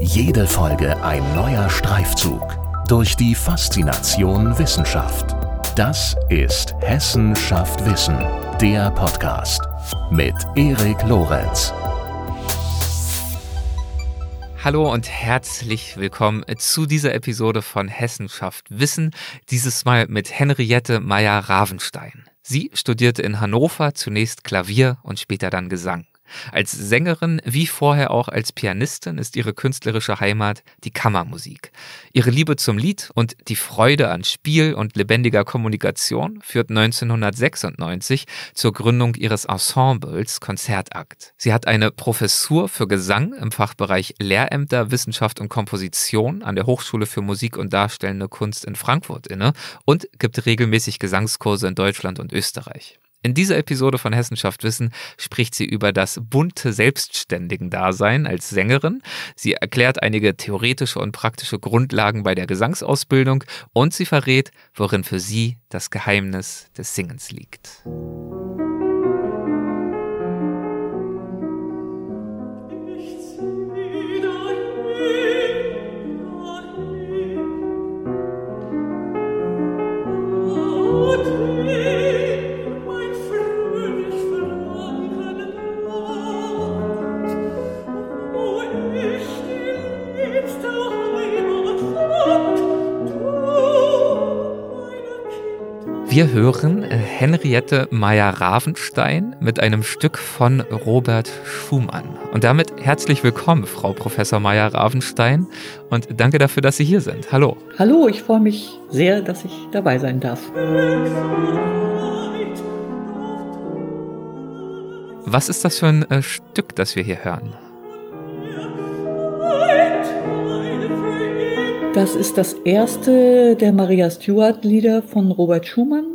Jede Folge ein neuer Streifzug durch die Faszination Wissenschaft. Das ist Hessen schafft Wissen, der Podcast mit Erik Lorenz. Hallo und herzlich willkommen zu dieser Episode von Hessen schafft Wissen, dieses Mal mit Henriette Meyer-Ravenstein. Sie studierte in Hannover zunächst Klavier und später dann Gesang. Als Sängerin wie vorher auch als Pianistin ist ihre künstlerische Heimat die Kammermusik. Ihre Liebe zum Lied und die Freude an Spiel und lebendiger Kommunikation führt 1996 zur Gründung ihres Ensembles Konzertakt. Sie hat eine Professur für Gesang im Fachbereich Lehrämter, Wissenschaft und Komposition an der Hochschule für Musik und Darstellende Kunst in Frankfurt inne und gibt regelmäßig Gesangskurse in Deutschland und Österreich. In dieser Episode von Hessenschaft Wissen spricht sie über das bunte Selbstständigen-Dasein als Sängerin. Sie erklärt einige theoretische und praktische Grundlagen bei der Gesangsausbildung und sie verrät, worin für sie das Geheimnis des Singens liegt. Wir hören äh, Henriette Meyer-Ravenstein mit einem Stück von Robert Schumann. Und damit herzlich willkommen, Frau Professor Meyer-Ravenstein. Und danke dafür, dass Sie hier sind. Hallo. Hallo, ich freue mich sehr, dass ich dabei sein darf. Was ist das für ein äh, Stück, das wir hier hören? Das ist das erste der Maria Stuart Lieder von Robert Schumann.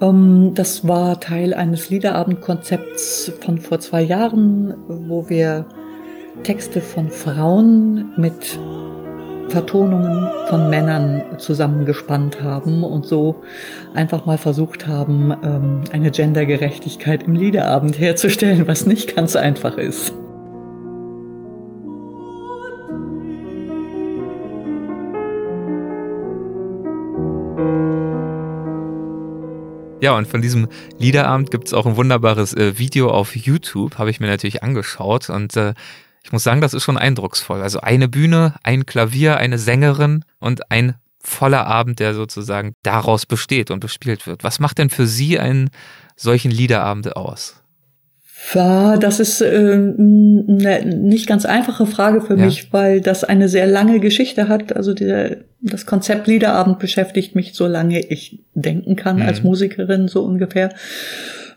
Ähm, das war Teil eines Liederabendkonzepts von vor zwei Jahren, wo wir Texte von Frauen mit Vertonungen von Männern zusammengespannt haben und so einfach mal versucht haben, ähm, eine Gendergerechtigkeit im Liederabend herzustellen, was nicht ganz einfach ist. Ja, und von diesem Liederabend gibt es auch ein wunderbares äh, Video auf YouTube, habe ich mir natürlich angeschaut. Und äh, ich muss sagen, das ist schon eindrucksvoll. Also eine Bühne, ein Klavier, eine Sängerin und ein voller Abend, der sozusagen daraus besteht und bespielt wird. Was macht denn für Sie einen solchen Liederabend aus? Ja, das ist äh, eine nicht ganz einfache Frage für ja. mich, weil das eine sehr lange Geschichte hat. Also dieser, das Konzept Liederabend beschäftigt mich so lange ich denken kann mhm. als Musikerin so ungefähr.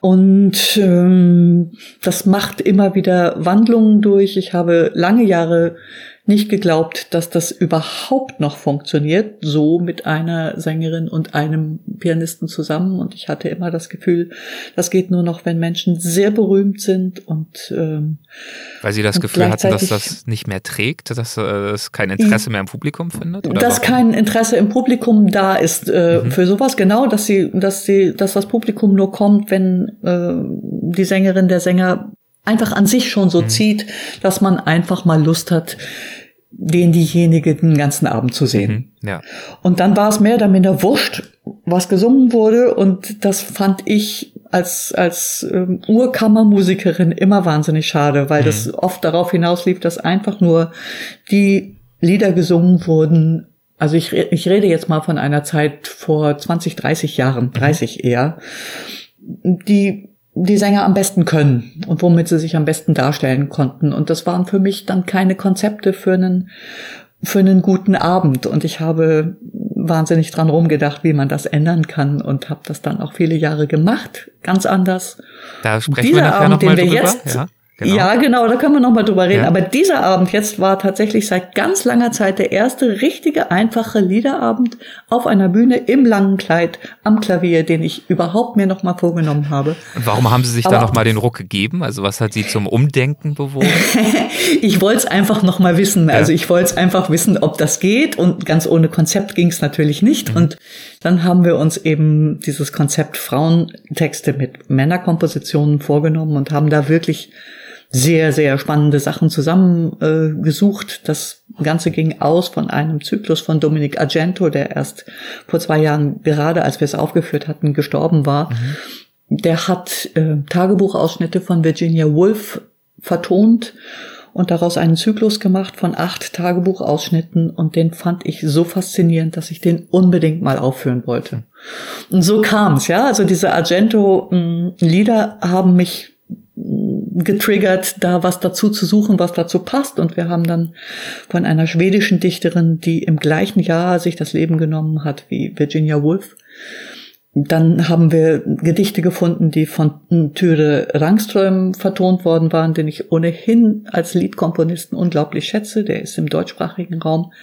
Und ähm, das macht immer wieder Wandlungen durch. Ich habe lange Jahre nicht geglaubt, dass das überhaupt noch funktioniert, so mit einer Sängerin und einem Pianisten zusammen. Und ich hatte immer das Gefühl, das geht nur noch, wenn Menschen sehr berühmt sind und ähm, weil sie das Gefühl hatten, dass das nicht mehr trägt, dass äh, es kein Interesse mehr im Publikum findet? Oder dass warum? kein Interesse im Publikum da ist äh, mhm. für sowas, genau, dass sie, dass sie, dass das Publikum nur kommt, wenn äh, die Sängerin, der Sänger einfach an sich schon so mhm. zieht, dass man einfach mal Lust hat, den diejenige den ganzen Abend zu sehen. Mhm, ja. Und dann war es mehr oder minder wurscht, was gesungen wurde. Und das fand ich als, als ähm, Urkammermusikerin immer wahnsinnig schade, weil mhm. das oft darauf hinauslief, dass einfach nur die Lieder gesungen wurden. Also ich, ich rede jetzt mal von einer Zeit vor 20, 30 Jahren, 30 mhm. eher, die die Sänger am besten können und womit sie sich am besten darstellen konnten. Und das waren für mich dann keine Konzepte für einen, für einen guten Abend. Und ich habe wahnsinnig dran rumgedacht, wie man das ändern kann und habe das dann auch viele Jahre gemacht, ganz anders. Da sprechen Dieser wir nachher Abend, noch mal den wir drüber. jetzt ja. Genau. Ja, genau, da können wir noch mal drüber reden. Ja. Aber dieser Abend jetzt war tatsächlich seit ganz langer Zeit der erste richtige, einfache Liederabend auf einer Bühne im langen Kleid am Klavier, den ich überhaupt mir noch mal vorgenommen habe. Und warum haben Sie sich Aber da noch mal den Ruck gegeben? Also was hat Sie zum Umdenken bewogen? ich wollte es einfach noch mal wissen. Also ich wollte es einfach wissen, ob das geht. Und ganz ohne Konzept ging es natürlich nicht. Mhm. Und dann haben wir uns eben dieses Konzept Frauentexte mit Männerkompositionen vorgenommen und haben da wirklich sehr, sehr spannende Sachen zusammengesucht. Äh, das Ganze ging aus von einem Zyklus von Dominic Argento, der erst vor zwei Jahren, gerade als wir es aufgeführt hatten, gestorben war. Mhm. Der hat äh, Tagebuchausschnitte von Virginia Woolf vertont und daraus einen Zyklus gemacht von acht Tagebuchausschnitten und den fand ich so faszinierend, dass ich den unbedingt mal aufführen wollte. Und so kam es, ja. Also diese Argento-Lieder haben mich getriggert, da was dazu zu suchen, was dazu passt. Und wir haben dann von einer schwedischen Dichterin, die im gleichen Jahr sich das Leben genommen hat wie Virginia Woolf, dann haben wir Gedichte gefunden, die von Türe Rangström vertont worden waren, den ich ohnehin als Liedkomponisten unglaublich schätze. Der ist im deutschsprachigen Raum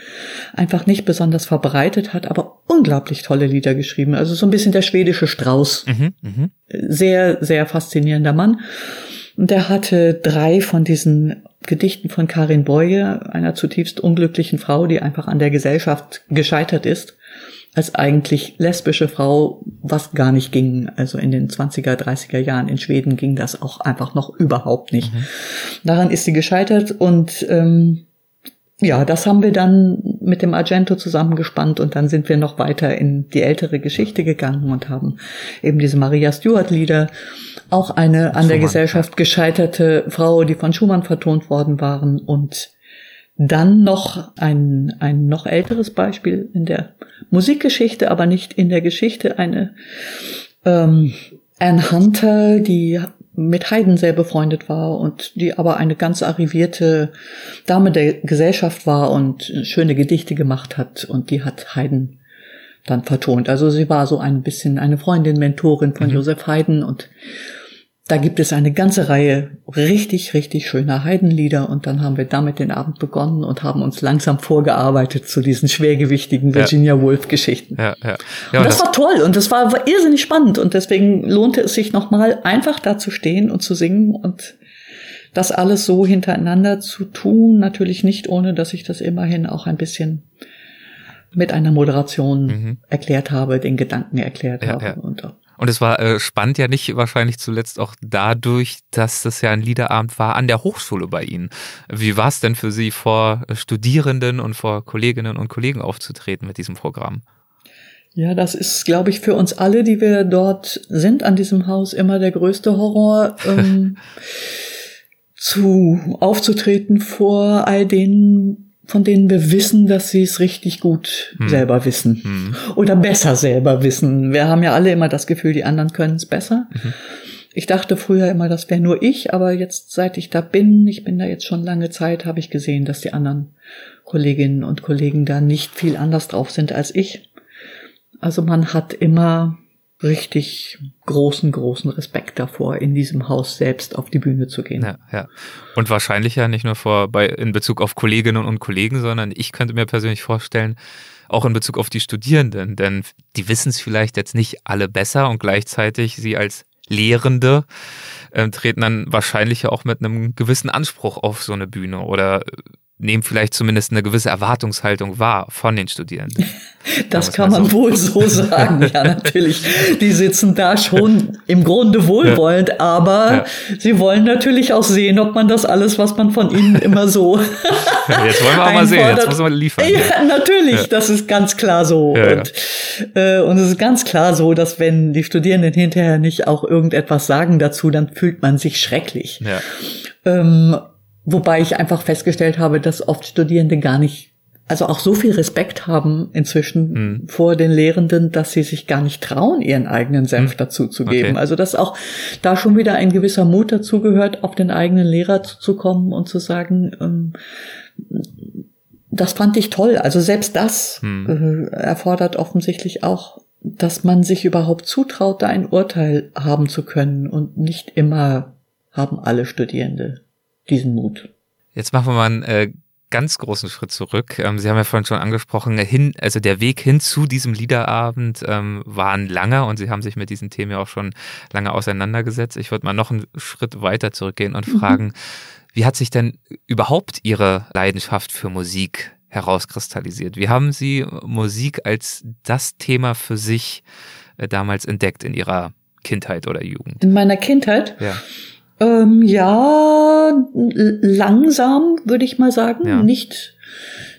einfach nicht besonders verbreitet, hat aber unglaublich tolle Lieder geschrieben. Also so ein bisschen der schwedische Strauß. Mhm, mh. Sehr, sehr faszinierender Mann. Und der hatte drei von diesen Gedichten von Karin Boye, einer zutiefst unglücklichen Frau, die einfach an der Gesellschaft gescheitert ist als eigentlich lesbische Frau, was gar nicht ging. Also in den 20er, 30er Jahren in Schweden ging das auch einfach noch überhaupt nicht. Mhm. Daran ist sie gescheitert und ähm, ja, das haben wir dann mit dem Argento zusammengespannt und dann sind wir noch weiter in die ältere Geschichte gegangen und haben eben diese Maria Stuart Lieder, auch eine an Schumann. der Gesellschaft gescheiterte Frau, die von Schumann vertont worden waren und dann noch ein, ein noch älteres Beispiel in der Musikgeschichte, aber nicht in der Geschichte, eine ähm, Anne Hunter, die mit Haydn sehr befreundet war und die aber eine ganz arrivierte Dame der Gesellschaft war und schöne Gedichte gemacht hat und die hat Haydn dann vertont. Also sie war so ein bisschen eine Freundin, Mentorin von mhm. Joseph Haydn und da gibt es eine ganze Reihe richtig, richtig schöner Heidenlieder und dann haben wir damit den Abend begonnen und haben uns langsam vorgearbeitet zu diesen schwergewichtigen Virginia ja. Woolf Geschichten. Ja, ja. ja und das, das, war toll und das war, war irrsinnig spannend und deswegen lohnte es sich nochmal einfach da zu stehen und zu singen und das alles so hintereinander zu tun, natürlich nicht ohne, dass ich das immerhin auch ein bisschen mit einer Moderation mhm. erklärt habe, den Gedanken erklärt ja, habe ja. und und es war äh, spannend ja nicht wahrscheinlich zuletzt auch dadurch, dass das ja ein Liederabend war an der Hochschule bei Ihnen. Wie war es denn für Sie, vor Studierenden und vor Kolleginnen und Kollegen aufzutreten mit diesem Programm? Ja, das ist, glaube ich, für uns alle, die wir dort sind an diesem Haus, immer der größte Horror. Ähm, zu aufzutreten vor all den von denen wir wissen, dass sie es richtig gut hm. selber wissen hm. oder besser selber wissen. Wir haben ja alle immer das Gefühl, die anderen können es besser. Mhm. Ich dachte früher immer, das wäre nur ich, aber jetzt, seit ich da bin, ich bin da jetzt schon lange Zeit, habe ich gesehen, dass die anderen Kolleginnen und Kollegen da nicht viel anders drauf sind als ich. Also man hat immer richtig großen, großen Respekt davor, in diesem Haus selbst auf die Bühne zu gehen. Ja, ja. Und wahrscheinlich ja nicht nur vor, bei, in Bezug auf Kolleginnen und Kollegen, sondern ich könnte mir persönlich vorstellen, auch in Bezug auf die Studierenden, denn die wissen es vielleicht jetzt nicht alle besser und gleichzeitig sie als Lehrende äh, treten dann wahrscheinlich ja auch mit einem gewissen Anspruch auf so eine Bühne oder nehmen vielleicht zumindest eine gewisse Erwartungshaltung wahr von den Studierenden. Das kann man so. wohl so sagen, ja, natürlich. Die sitzen da schon im Grunde wohlwollend, ja. aber ja. sie wollen natürlich auch sehen, ob man das alles, was man von ihnen immer so. jetzt wollen wir auch mal sehen, jetzt muss man liefern. Ja, natürlich, das ist ganz klar so. und, äh, und es ist ganz klar so, dass wenn die Studierenden hinterher nicht auch irgendetwas sagen dazu, dann fühlt man sich schrecklich. Ja. Ähm, Wobei ich einfach festgestellt habe, dass oft Studierende gar nicht, also auch so viel Respekt haben inzwischen mhm. vor den Lehrenden, dass sie sich gar nicht trauen, ihren eigenen Senf mhm. dazu zu geben. Okay. Also dass auch da schon wieder ein gewisser Mut dazu gehört, auf den eigenen Lehrer zuzukommen und zu sagen, ähm, das fand ich toll. Also selbst das mhm. äh, erfordert offensichtlich auch, dass man sich überhaupt zutraut, da ein Urteil haben zu können und nicht immer haben alle Studierende diesen Mut. Jetzt machen wir mal einen äh, ganz großen Schritt zurück. Ähm, Sie haben ja vorhin schon angesprochen, hin, also der Weg hin zu diesem Liederabend ähm, war ein langer und Sie haben sich mit diesen Themen ja auch schon lange auseinandergesetzt. Ich würde mal noch einen Schritt weiter zurückgehen und mhm. fragen, wie hat sich denn überhaupt Ihre Leidenschaft für Musik herauskristallisiert? Wie haben Sie Musik als das Thema für sich äh, damals entdeckt in Ihrer Kindheit oder Jugend? In meiner Kindheit? Ja. Ähm, ja, langsam, würde ich mal sagen. Ja. Nicht,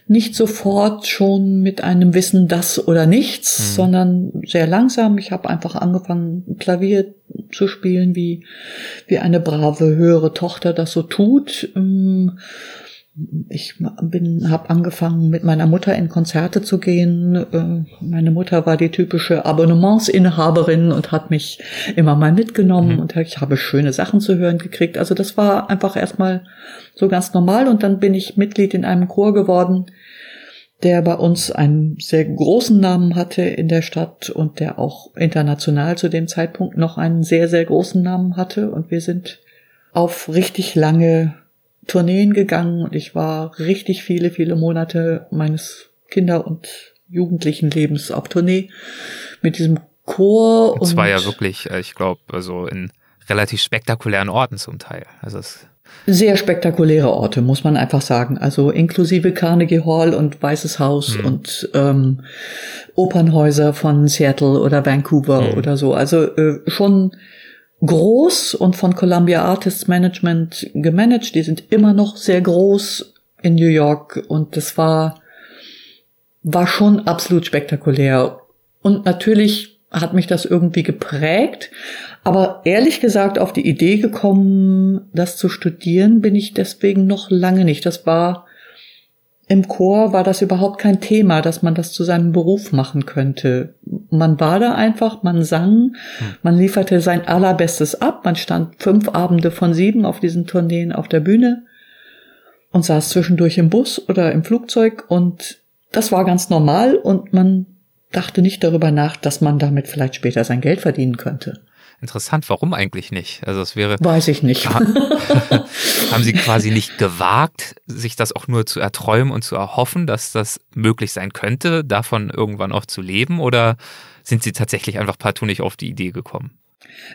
nicht sofort schon mit einem Wissen das oder nichts, mhm. sondern sehr langsam. Ich habe einfach angefangen, Klavier zu spielen, wie, wie eine brave, höhere Tochter das so tut. Ähm, ich bin, habe angefangen, mit meiner Mutter in Konzerte zu gehen. Äh, meine Mutter war die typische Abonnementsinhaberin und hat mich immer mal mitgenommen mhm. und ich habe schöne Sachen zu hören gekriegt. Also das war einfach erstmal so ganz normal und dann bin ich Mitglied in einem Chor geworden, der bei uns einen sehr großen Namen hatte in der Stadt und der auch international zu dem Zeitpunkt noch einen sehr, sehr großen Namen hatte und wir sind auf richtig lange Tourneen gegangen und ich war richtig viele, viele Monate meines Kinder- und jugendlichen Lebens auf Tournee mit diesem Chor. Und es war ja wirklich, äh, ich glaube, also in relativ spektakulären Orten zum Teil. Also es sehr spektakuläre Orte, muss man einfach sagen. Also inklusive Carnegie Hall und Weißes Haus mhm. und ähm, Opernhäuser von Seattle oder Vancouver mhm. oder so. Also äh, schon groß und von Columbia Artists Management gemanagt. Die sind immer noch sehr groß in New York und das war, war schon absolut spektakulär. Und natürlich hat mich das irgendwie geprägt. Aber ehrlich gesagt, auf die Idee gekommen, das zu studieren, bin ich deswegen noch lange nicht. Das war im Chor war das überhaupt kein Thema, dass man das zu seinem Beruf machen könnte. Man war da einfach, man sang, hm. man lieferte sein allerbestes ab, man stand fünf Abende von sieben auf diesen Tourneen auf der Bühne und saß zwischendurch im Bus oder im Flugzeug und das war ganz normal und man dachte nicht darüber nach, dass man damit vielleicht später sein Geld verdienen könnte. Interessant, warum eigentlich nicht? Also es wäre. Weiß ich nicht. haben Sie quasi nicht gewagt, sich das auch nur zu erträumen und zu erhoffen, dass das möglich sein könnte, davon irgendwann auch zu leben? Oder sind Sie tatsächlich einfach partout nicht auf die Idee gekommen?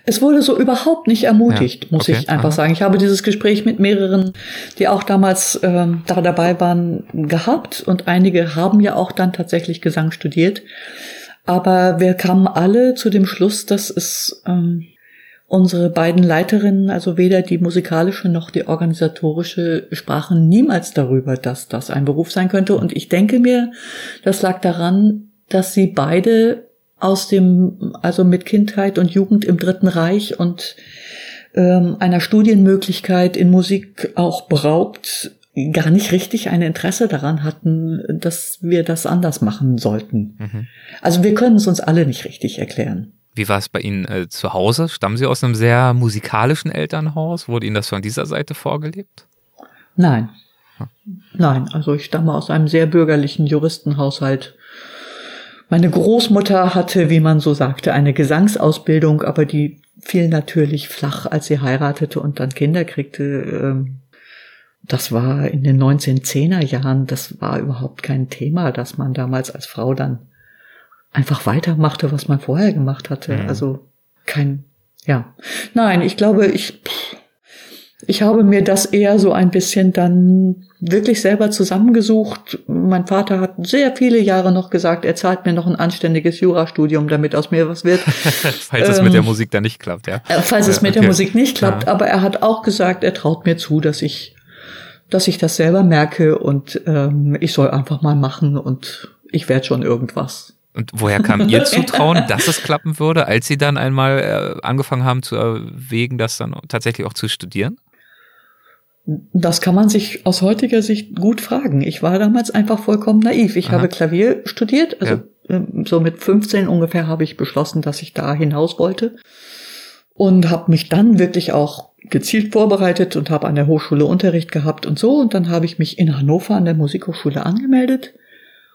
Es wurde so überhaupt nicht ermutigt, ja, muss ich einfach aha. sagen. Ich habe dieses Gespräch mit mehreren, die auch damals ähm, da dabei waren, gehabt und einige haben ja auch dann tatsächlich Gesang studiert. Aber wir kamen alle zu dem Schluss, dass es ähm, unsere beiden Leiterinnen, also weder die musikalische noch die organisatorische, sprachen niemals darüber, dass das ein Beruf sein könnte. Und ich denke mir, das lag daran, dass sie beide aus dem, also mit Kindheit und Jugend im Dritten Reich und ähm, einer Studienmöglichkeit in Musik auch beraubt, gar nicht richtig ein Interesse daran hatten, dass wir das anders machen sollten. Mhm. Also wir können es uns alle nicht richtig erklären. Wie war es bei Ihnen äh, zu Hause? Stammen Sie aus einem sehr musikalischen Elternhaus? Wurde Ihnen das von dieser Seite vorgelebt? Nein. Hm. Nein, also ich stamme aus einem sehr bürgerlichen Juristenhaushalt. Meine Großmutter hatte, wie man so sagte, eine Gesangsausbildung, aber die fiel natürlich flach, als sie heiratete und dann Kinder kriegte. Ähm, das war in den 1910er Jahren, das war überhaupt kein Thema, dass man damals als Frau dann einfach weitermachte, was man vorher gemacht hatte. Mhm. Also kein, ja. Nein, ich glaube, ich, ich habe mir das eher so ein bisschen dann wirklich selber zusammengesucht. Mein Vater hat sehr viele Jahre noch gesagt, er zahlt mir noch ein anständiges Jurastudium, damit aus mir was wird. falls ähm, es mit der ähm, Musik dann nicht klappt, ja. Äh, falls es mit okay. der Musik nicht klappt, ja. aber er hat auch gesagt, er traut mir zu, dass ich dass ich das selber merke und ähm, ich soll einfach mal machen und ich werde schon irgendwas. Und woher kam Ihr Zutrauen, dass es klappen würde, als Sie dann einmal äh, angefangen haben zu erwägen, das dann tatsächlich auch zu studieren? Das kann man sich aus heutiger Sicht gut fragen. Ich war damals einfach vollkommen naiv. Ich Aha. habe Klavier studiert, also ja. Ähm, so mit 15 ungefähr habe ich beschlossen, dass ich da hinaus wollte und habe mich dann wirklich auch gezielt vorbereitet und habe an der Hochschule Unterricht gehabt und so. Und dann habe ich mich in Hannover an der Musikhochschule angemeldet.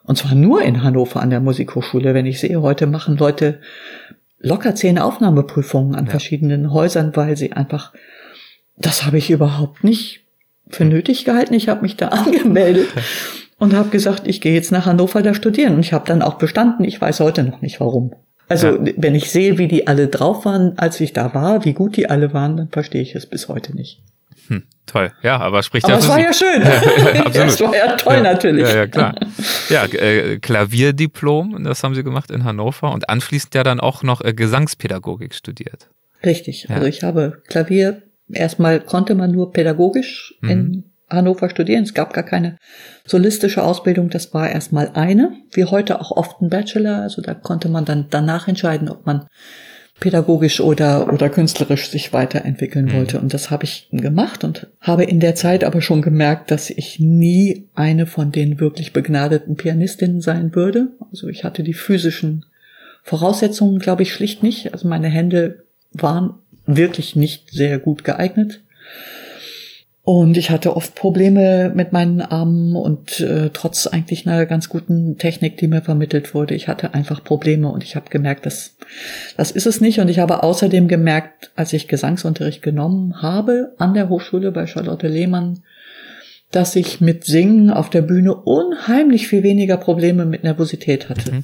Und zwar nur in Hannover an der Musikhochschule. Wenn ich sehe, heute machen Leute locker zehn Aufnahmeprüfungen an ja. verschiedenen Häusern, weil sie einfach, das habe ich überhaupt nicht für nötig gehalten. Ich habe mich da angemeldet und habe gesagt, ich gehe jetzt nach Hannover da studieren. Und ich habe dann auch bestanden. Ich weiß heute noch nicht warum. Also ja. wenn ich sehe, wie die alle drauf waren, als ich da war, wie gut die alle waren, dann verstehe ich es bis heute nicht. Hm, toll, ja, aber spricht aber ja es war ja schön. ja, absolut. Es war ja toll ja, natürlich. Ja, ja, klar. Ja, äh, Klavierdiplom, das haben Sie gemacht in Hannover und anschließend ja dann auch noch äh, Gesangspädagogik studiert. Richtig. Ja. Also ich habe Klavier erstmal konnte man nur pädagogisch mhm. in Hannover studieren. Es gab gar keine solistische Ausbildung. Das war erstmal eine, wie heute auch oft ein Bachelor. Also da konnte man dann danach entscheiden, ob man pädagogisch oder, oder künstlerisch sich weiterentwickeln mhm. wollte. Und das habe ich gemacht und habe in der Zeit aber schon gemerkt, dass ich nie eine von den wirklich begnadeten Pianistinnen sein würde. Also ich hatte die physischen Voraussetzungen, glaube ich, schlicht nicht. Also meine Hände waren wirklich nicht sehr gut geeignet. Und ich hatte oft Probleme mit meinen Armen und äh, trotz eigentlich einer ganz guten Technik, die mir vermittelt wurde, ich hatte einfach Probleme und ich habe gemerkt, dass das ist es nicht. Und ich habe außerdem gemerkt, als ich Gesangsunterricht genommen habe an der Hochschule bei Charlotte Lehmann, dass ich mit Singen auf der Bühne unheimlich viel weniger Probleme mit Nervosität hatte. Mhm.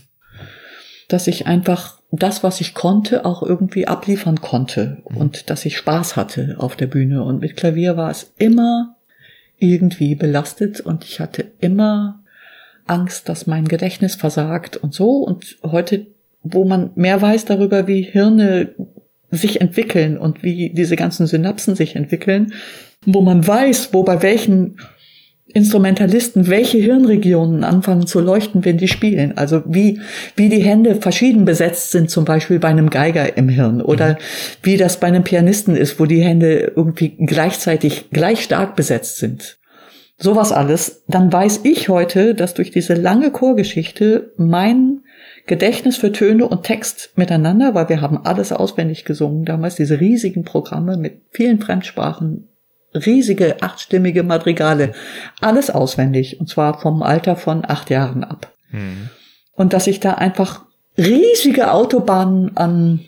Dass ich einfach das, was ich konnte, auch irgendwie abliefern konnte mhm. und dass ich Spaß hatte auf der Bühne. Und mit Klavier war es immer irgendwie belastet und ich hatte immer Angst, dass mein Gedächtnis versagt und so. Und heute, wo man mehr weiß darüber, wie Hirne sich entwickeln und wie diese ganzen Synapsen sich entwickeln, wo man weiß, wo bei welchen Instrumentalisten, welche Hirnregionen anfangen zu leuchten, wenn die spielen. Also wie, wie die Hände verschieden besetzt sind, zum Beispiel bei einem Geiger im Hirn oder mhm. wie das bei einem Pianisten ist, wo die Hände irgendwie gleichzeitig gleich stark besetzt sind. Sowas alles. Dann weiß ich heute, dass durch diese lange Chorgeschichte mein Gedächtnis für Töne und Text miteinander, weil wir haben alles auswendig gesungen damals, diese riesigen Programme mit vielen Fremdsprachen, riesige achtstimmige Madrigale. Alles auswendig. Und zwar vom Alter von acht Jahren ab. Mhm. Und dass ich da einfach riesige Autobahnen an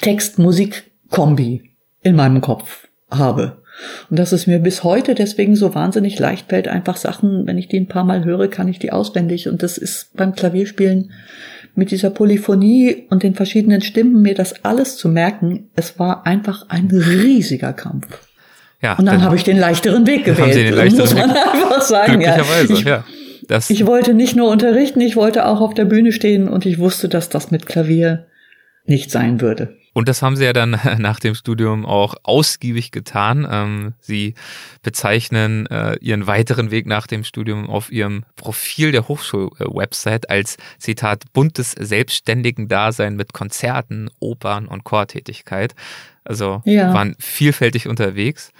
Text, Musik, Kombi in meinem Kopf habe. Und dass es mir bis heute deswegen so wahnsinnig leicht fällt, einfach Sachen, wenn ich die ein paar Mal höre, kann ich die auswendig. Und das ist beim Klavierspielen mit dieser Polyphonie und den verschiedenen Stimmen, mir das alles zu merken, es war einfach ein riesiger Kampf. Ja, und dann, dann habe ich den leichteren Weg gewählt. Haben Sie den leichteren muss man Weg. einfach sagen. Glücklicherweise, ja. Ich, ja. Das ich wollte nicht nur unterrichten, ich wollte auch auf der Bühne stehen und ich wusste, dass das mit Klavier nicht sein würde. Und das haben Sie ja dann nach dem Studium auch ausgiebig getan. Ähm, Sie bezeichnen äh, Ihren weiteren Weg nach dem Studium auf Ihrem Profil der Hochschulwebsite als Zitat buntes selbstständigen Dasein mit Konzerten, Opern und Chortätigkeit. Also ja. waren vielfältig unterwegs.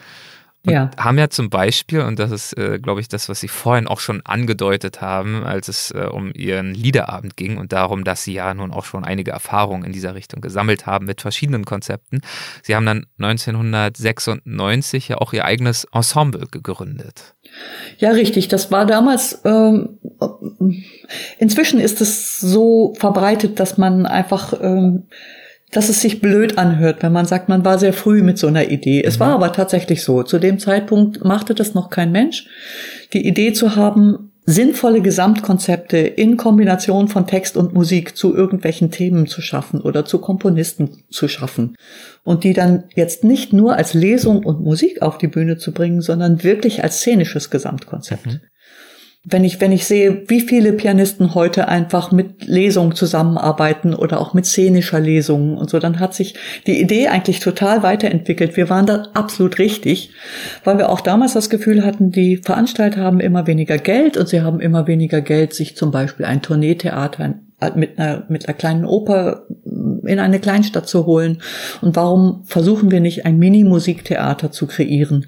Und ja. haben ja zum Beispiel, und das ist, äh, glaube ich, das, was Sie vorhin auch schon angedeutet haben, als es äh, um Ihren Liederabend ging und darum, dass Sie ja nun auch schon einige Erfahrungen in dieser Richtung gesammelt haben mit verschiedenen Konzepten. Sie haben dann 1996 ja auch Ihr eigenes Ensemble gegründet. Ja, richtig. Das war damals, ähm, inzwischen ist es so verbreitet, dass man einfach ähm, dass es sich blöd anhört, wenn man sagt, man war sehr früh mit so einer Idee. Es mhm. war aber tatsächlich so. Zu dem Zeitpunkt machte das noch kein Mensch. Die Idee zu haben, sinnvolle Gesamtkonzepte in Kombination von Text und Musik zu irgendwelchen Themen zu schaffen oder zu Komponisten zu schaffen und die dann jetzt nicht nur als Lesung und Musik auf die Bühne zu bringen, sondern wirklich als szenisches Gesamtkonzept. Mhm. Wenn ich, wenn ich sehe, wie viele Pianisten heute einfach mit Lesungen zusammenarbeiten oder auch mit szenischer Lesungen und so, dann hat sich die Idee eigentlich total weiterentwickelt. Wir waren da absolut richtig, weil wir auch damals das Gefühl hatten, die Veranstalter haben immer weniger Geld und sie haben immer weniger Geld, sich zum Beispiel ein Tourneetheater mit einer, mit einer kleinen Oper in eine Kleinstadt zu holen. Und warum versuchen wir nicht ein Mini-Musiktheater zu kreieren,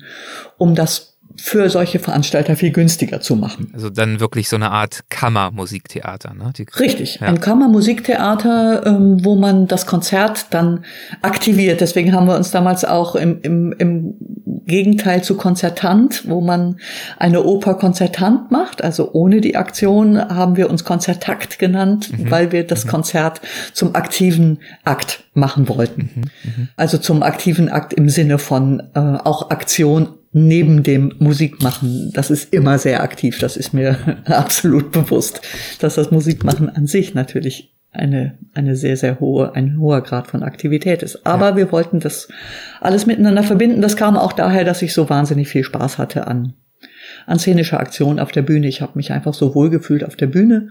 um das für solche Veranstalter viel günstiger zu machen. Also dann wirklich so eine Art Kammermusiktheater, ne? Die, Richtig, ja. ein Kammermusiktheater, ähm, wo man das Konzert dann aktiviert. Deswegen haben wir uns damals auch im, im, im Gegenteil zu Konzertant, wo man eine Oper Konzertant macht, also ohne die Aktion, haben wir uns Konzertakt genannt, mhm. weil wir das mhm. Konzert zum aktiven Akt machen wollten. Mhm. mhm. Also zum aktiven Akt im Sinne von äh, auch Aktion neben dem Musikmachen, das ist immer sehr aktiv, das ist mir absolut bewusst, dass das Musikmachen an sich natürlich eine, eine sehr, sehr hohe, ein hoher Grad von Aktivität ist. Aber ja. wir wollten das alles miteinander verbinden. Das kam auch daher, dass ich so wahnsinnig viel Spaß hatte an, an szenischer Aktion auf der Bühne. Ich habe mich einfach so wohl gefühlt auf der Bühne.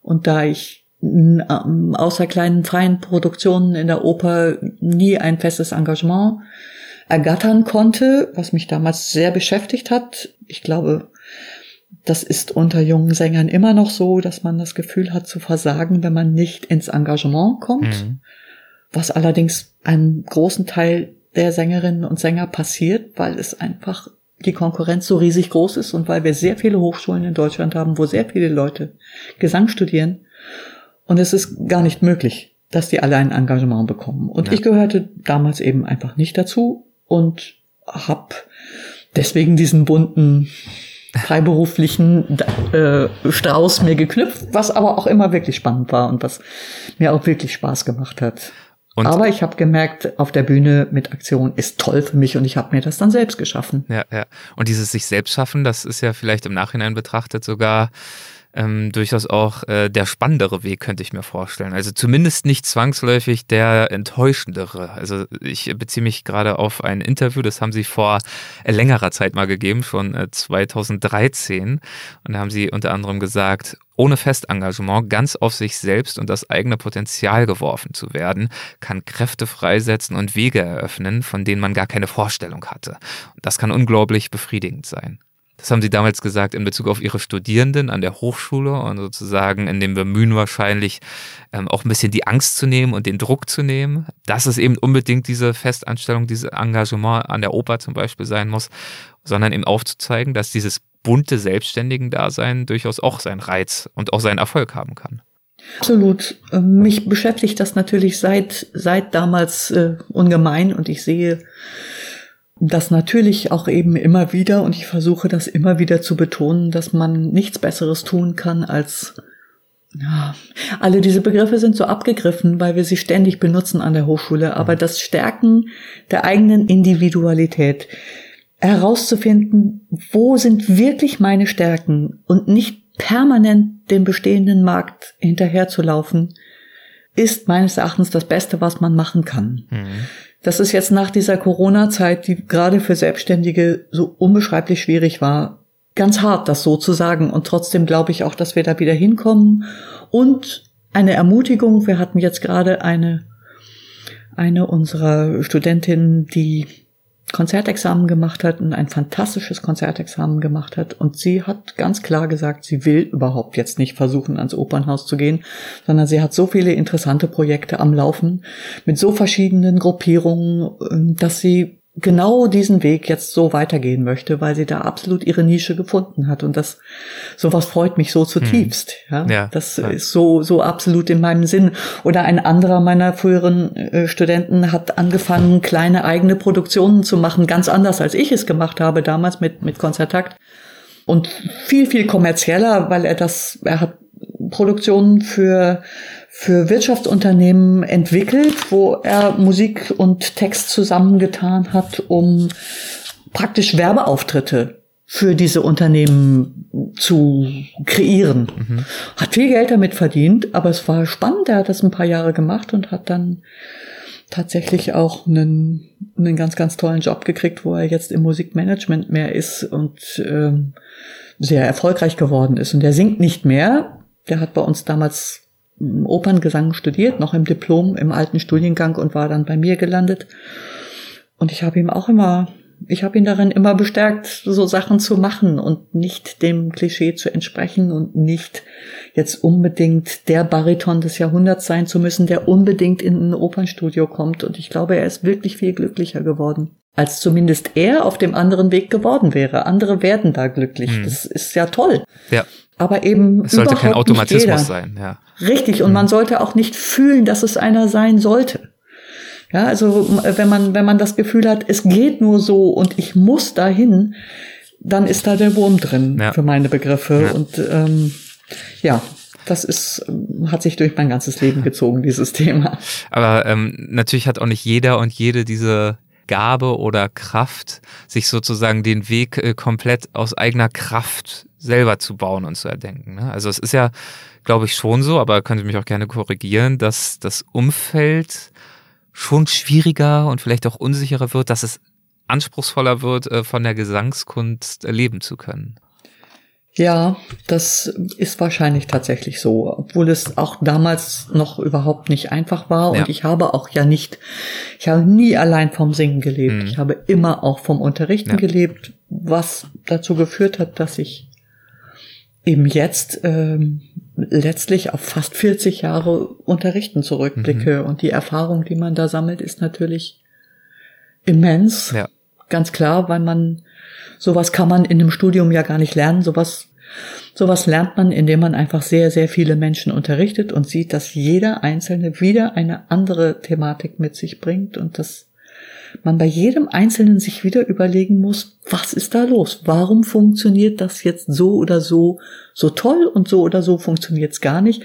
Und da ich außer kleinen freien Produktionen in der Oper nie ein festes Engagement ergattern konnte, was mich damals sehr beschäftigt hat. Ich glaube, das ist unter jungen Sängern immer noch so, dass man das Gefühl hat zu versagen, wenn man nicht ins Engagement kommt. Mhm. Was allerdings einem großen Teil der Sängerinnen und Sänger passiert, weil es einfach die Konkurrenz so riesig groß ist und weil wir sehr viele Hochschulen in Deutschland haben, wo sehr viele Leute Gesang studieren. Und es ist gar nicht möglich, dass die alle ein Engagement bekommen. Und ja. ich gehörte damals eben einfach nicht dazu und habe deswegen diesen bunten freiberuflichen äh, Strauß mir geknüpft, was aber auch immer wirklich spannend war und was mir auch wirklich Spaß gemacht hat. Und aber ich habe gemerkt, auf der Bühne mit Aktion ist toll für mich und ich habe mir das dann selbst geschaffen. Ja, ja. Und dieses sich selbst schaffen, das ist ja vielleicht im Nachhinein betrachtet sogar ähm, durchaus auch äh, der spannendere Weg, könnte ich mir vorstellen. Also zumindest nicht zwangsläufig der enttäuschendere. Also ich beziehe mich gerade auf ein Interview, das haben Sie vor äh, längerer Zeit mal gegeben, schon äh, 2013. Und da haben Sie unter anderem gesagt, ohne Festengagement ganz auf sich selbst und das eigene Potenzial geworfen zu werden, kann Kräfte freisetzen und Wege eröffnen, von denen man gar keine Vorstellung hatte. Und das kann unglaublich befriedigend sein. Das haben Sie damals gesagt in Bezug auf Ihre Studierenden an der Hochschule und sozusagen in dem Bemühen wahrscheinlich ähm, auch ein bisschen die Angst zu nehmen und den Druck zu nehmen, dass es eben unbedingt diese Festanstellung, dieses Engagement an der Oper zum Beispiel sein muss, sondern eben aufzuzeigen, dass dieses bunte Selbstständigen-Dasein durchaus auch seinen Reiz und auch seinen Erfolg haben kann. Absolut. Ähm, mich beschäftigt das natürlich seit, seit damals äh, ungemein und ich sehe das natürlich auch eben immer wieder und ich versuche das immer wieder zu betonen, dass man nichts Besseres tun kann als ja, alle diese Begriffe sind so abgegriffen, weil wir sie ständig benutzen an der Hochschule, aber das Stärken der eigenen Individualität, herauszufinden, wo sind wirklich meine Stärken und nicht permanent dem bestehenden Markt hinterherzulaufen, ist meines Erachtens das Beste, was man machen kann. Mhm. Das ist jetzt nach dieser Corona-Zeit, die gerade für Selbstständige so unbeschreiblich schwierig war, ganz hart, das so zu sagen. Und trotzdem glaube ich auch, dass wir da wieder hinkommen. Und eine Ermutigung, wir hatten jetzt gerade eine, eine unserer Studentinnen, die Konzertexamen gemacht hat und ein fantastisches Konzertexamen gemacht hat. Und sie hat ganz klar gesagt, sie will überhaupt jetzt nicht versuchen, ans Opernhaus zu gehen, sondern sie hat so viele interessante Projekte am Laufen mit so verschiedenen Gruppierungen, ähm, dass sie genau diesen Weg jetzt so weitergehen möchte, weil sie da absolut ihre Nische gefunden hat und das sowas freut mich so zutiefst. Hm. Ja, ja, das ja. ist so so absolut in meinem Sinn. Oder ein anderer meiner früheren äh, Studenten hat angefangen kleine eigene Produktionen zu machen, ganz anders als ich es gemacht habe damals mit mit Konzertakt und viel viel kommerzieller, weil er das er hat Produktionen für für Wirtschaftsunternehmen entwickelt, wo er Musik und Text zusammengetan hat, um praktisch Werbeauftritte für diese Unternehmen zu kreieren. Mhm. Hat viel Geld damit verdient, aber es war spannend. Er hat das ein paar Jahre gemacht und hat dann tatsächlich auch einen, einen ganz, ganz tollen Job gekriegt, wo er jetzt im Musikmanagement mehr ist und ähm, sehr erfolgreich geworden ist. Und er singt nicht mehr. Der hat bei uns damals Operngesang studiert, noch im Diplom im alten Studiengang und war dann bei mir gelandet. Und ich habe ihm auch immer, ich habe ihn darin immer bestärkt, so Sachen zu machen und nicht dem Klischee zu entsprechen und nicht jetzt unbedingt der Bariton des Jahrhunderts sein zu müssen, der unbedingt in ein Opernstudio kommt. Und ich glaube, er ist wirklich viel glücklicher geworden als zumindest er auf dem anderen Weg geworden wäre. Andere werden da glücklich. Hm. Das ist ja toll. Ja. Aber eben. Es sollte kein Automatismus sein, ja. Richtig. Und mhm. man sollte auch nicht fühlen, dass es einer sein sollte. Ja, also wenn man, wenn man das Gefühl hat, es geht nur so und ich muss dahin, dann ist da der Wurm drin ja. für meine Begriffe. Ja. Und ähm, ja, das ist, hat sich durch mein ganzes Leben gezogen, dieses Thema. Aber ähm, natürlich hat auch nicht jeder und jede diese Gabe oder Kraft, sich sozusagen den Weg äh, komplett aus eigener Kraft selber zu bauen und zu erdenken. Ne? Also es ist ja, glaube ich, schon so, aber könnt ihr mich auch gerne korrigieren, dass das Umfeld schon schwieriger und vielleicht auch unsicherer wird, dass es anspruchsvoller wird, äh, von der Gesangskunst leben zu können. Ja, das ist wahrscheinlich tatsächlich so, obwohl es auch damals noch überhaupt nicht einfach war. Ja. Und ich habe auch ja nicht, ich habe nie allein vom Singen gelebt. Mhm. Ich habe immer auch vom Unterrichten Ja. gelebt, was dazu geführt hat, dass ich eben jetzt ähm, letztlich auf fast 40 Jahre Unterrichten zurückblicke. Mhm. Und die Erfahrung, die man da sammelt, ist natürlich immens. Ja. Ganz klar, weil man sowas kann man in einem Studium ja gar nicht lernen. Sowas, sowas lernt man, indem man einfach sehr, sehr viele Menschen unterrichtet und sieht, dass jeder Einzelne wieder eine andere Thematik mit sich bringt und dass man bei jedem Einzelnen sich wieder überlegen muss, was ist da los? Warum funktioniert das jetzt so oder so, so toll und so oder so funktioniert es gar nicht?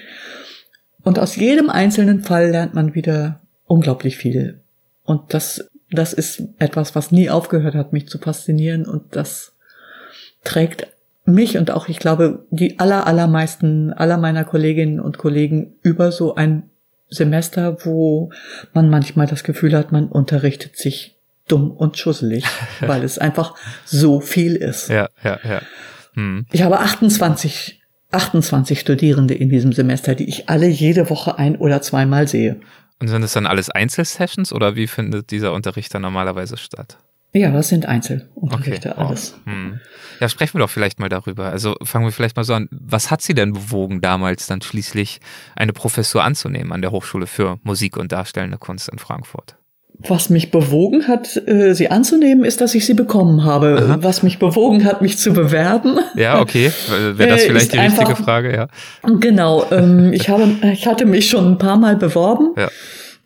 Und aus jedem einzelnen Fall lernt man wieder unglaublich viel. Und das, das ist etwas, was nie aufgehört hat, mich zu faszinieren. Und das trägt mich und auch, ich glaube, die aller, allermeisten, aller meiner Kolleginnen und Kollegen über so ein Semester, wo man manchmal das Gefühl hat, man unterrichtet sich dumm und schusselig, weil es einfach so viel ist. Ja, ja, ja. Hm. Ich habe 28, 28 Studierende in diesem Semester, die ich alle jede Woche ein- oder zweimal sehe. Und sind das dann alles Einzelsessions oder wie findet dieser Unterricht dann normalerweise statt? Ja, das sind Einzelunterrichte, wow. alles. Hm. Ja, sprechen wir doch vielleicht mal darüber. Also fangen wir vielleicht mal so an. Was hat Sie denn bewogen, damals dann schließlich eine Professur anzunehmen an der Hochschule für Musik und Darstellende Kunst in Frankfurt? Was mich bewogen hat, äh, sie anzunehmen, ist, dass ich sie bekommen habe. Aha. Was mich bewogen hat, mich zu bewerben. Ja, okay. Wäre das Äh, vielleicht die richtige einfach- Frage, ja. Genau, ähm, ich habe, ich hatte mich schon ein paar Mal beworben Ja.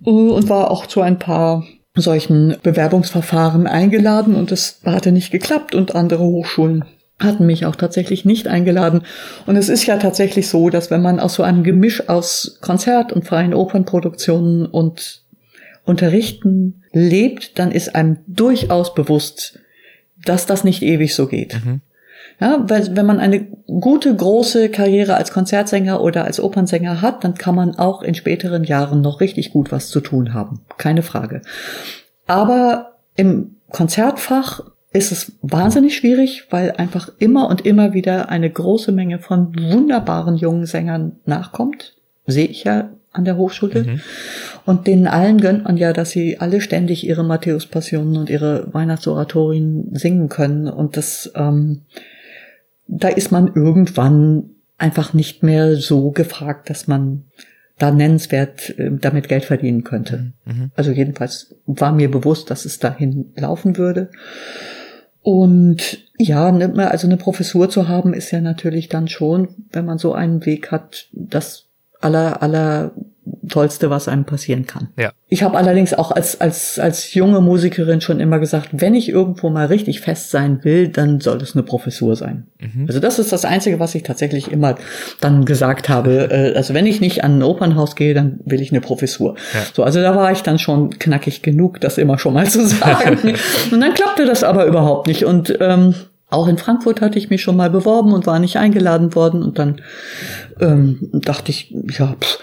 äh, und war auch zu ein paar solchen Bewerbungsverfahren eingeladen und es hatte nicht geklappt und andere Hochschulen hatten mich auch tatsächlich nicht eingeladen. Und es ist ja tatsächlich so, dass wenn man aus so einem Gemisch aus Konzert- und freien Opernproduktionen und Unterrichten lebt, dann ist einem durchaus bewusst, dass das nicht ewig so geht. Mhm. Ja, weil wenn man eine gute, große Karriere als Konzertsänger oder als Opernsänger hat, dann kann man auch in späteren Jahren noch richtig gut was zu tun haben. Keine Frage. Aber im Konzertfach ist es wahnsinnig schwierig, weil einfach immer und immer wieder eine große Menge von wunderbaren jungen Sängern nachkommt. Sehe ich ja an der Hochschule. Mhm. Und denen allen gönnt man ja, dass sie alle ständig ihre Matthäus-Passionen und ihre Weihnachtsoratorien singen können. Und das, ähm, da ist man irgendwann einfach nicht mehr so gefragt, dass man da nennenswert äh, damit Geld verdienen könnte. Mhm. Also jedenfalls war mir bewusst, dass es dahin laufen würde. Und ja, ne, also eine Professur zu haben, ist ja natürlich dann schon, wenn man so einen Weg hat, das aller, aller Tollste, was einem passieren kann. Ja. Ich habe allerdings auch als, als, als junge Musikerin schon immer gesagt, wenn ich irgendwo mal richtig fest sein will, dann soll es eine Professur sein. Mhm. Also das ist das Einzige, was ich tatsächlich immer dann gesagt habe. Äh, Also wenn ich nicht an ein Opernhaus gehe, dann will ich eine Professur. Ja. So, also da war ich dann schon knackig genug, das immer schon mal zu sagen. und dann klappte das aber überhaupt nicht. Und ähm, auch in Frankfurt hatte ich mich schon mal beworben und war nicht eingeladen worden. Und dann ähm, dachte ich, ja, pff,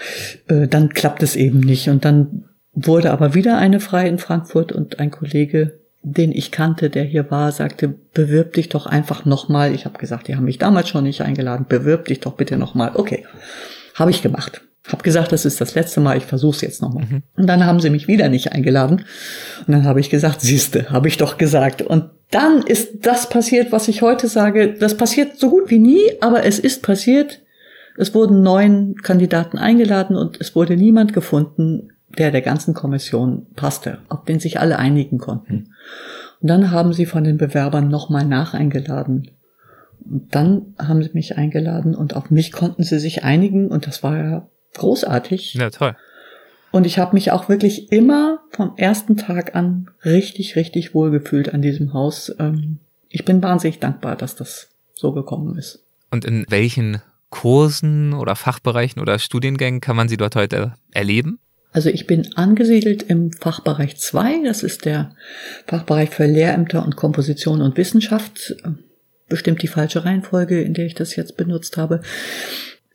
äh, dann klappt es eben nicht. Und dann wurde aber wieder eine frei in Frankfurt und ein Kollege, den ich kannte, der hier war, sagte, bewirb dich doch einfach nochmal. Ich habe gesagt, die haben mich damals schon nicht eingeladen, bewirb dich doch bitte nochmal. Okay, habe ich gemacht. Hab gesagt, das ist das letzte Mal, ich versuch's jetzt nochmal. Mhm. Und dann haben sie mich wieder nicht eingeladen. Und dann habe ich gesagt, siehste, habe ich doch gesagt. Und dann ist das passiert, was ich heute sage. Das passiert so gut wie nie, aber es ist passiert. Es wurden neun Kandidaten eingeladen und es wurde niemand gefunden, der der ganzen Kommission passte, auf den sich alle einigen konnten. Und dann haben sie von den Bewerbern nochmal nacheingeladen. Und dann haben sie mich eingeladen und auf mich konnten sie sich einigen und das war ja großartig. Ja, toll. Und ich habe mich auch wirklich immer vom ersten Tag an richtig, richtig wohlgefühlt an diesem Haus. Ähm, Ich bin wahnsinnig dankbar, dass das so gekommen ist. Und in welchen Kursen oder Fachbereichen oder Studiengängen kann man sie dort heute erleben? Also ich bin angesiedelt im Fachbereich 2, das ist der Fachbereich für Lehrämter und Komposition und Wissenschaft. Bestimmt die falsche Reihenfolge, in der ich das jetzt benutzt habe.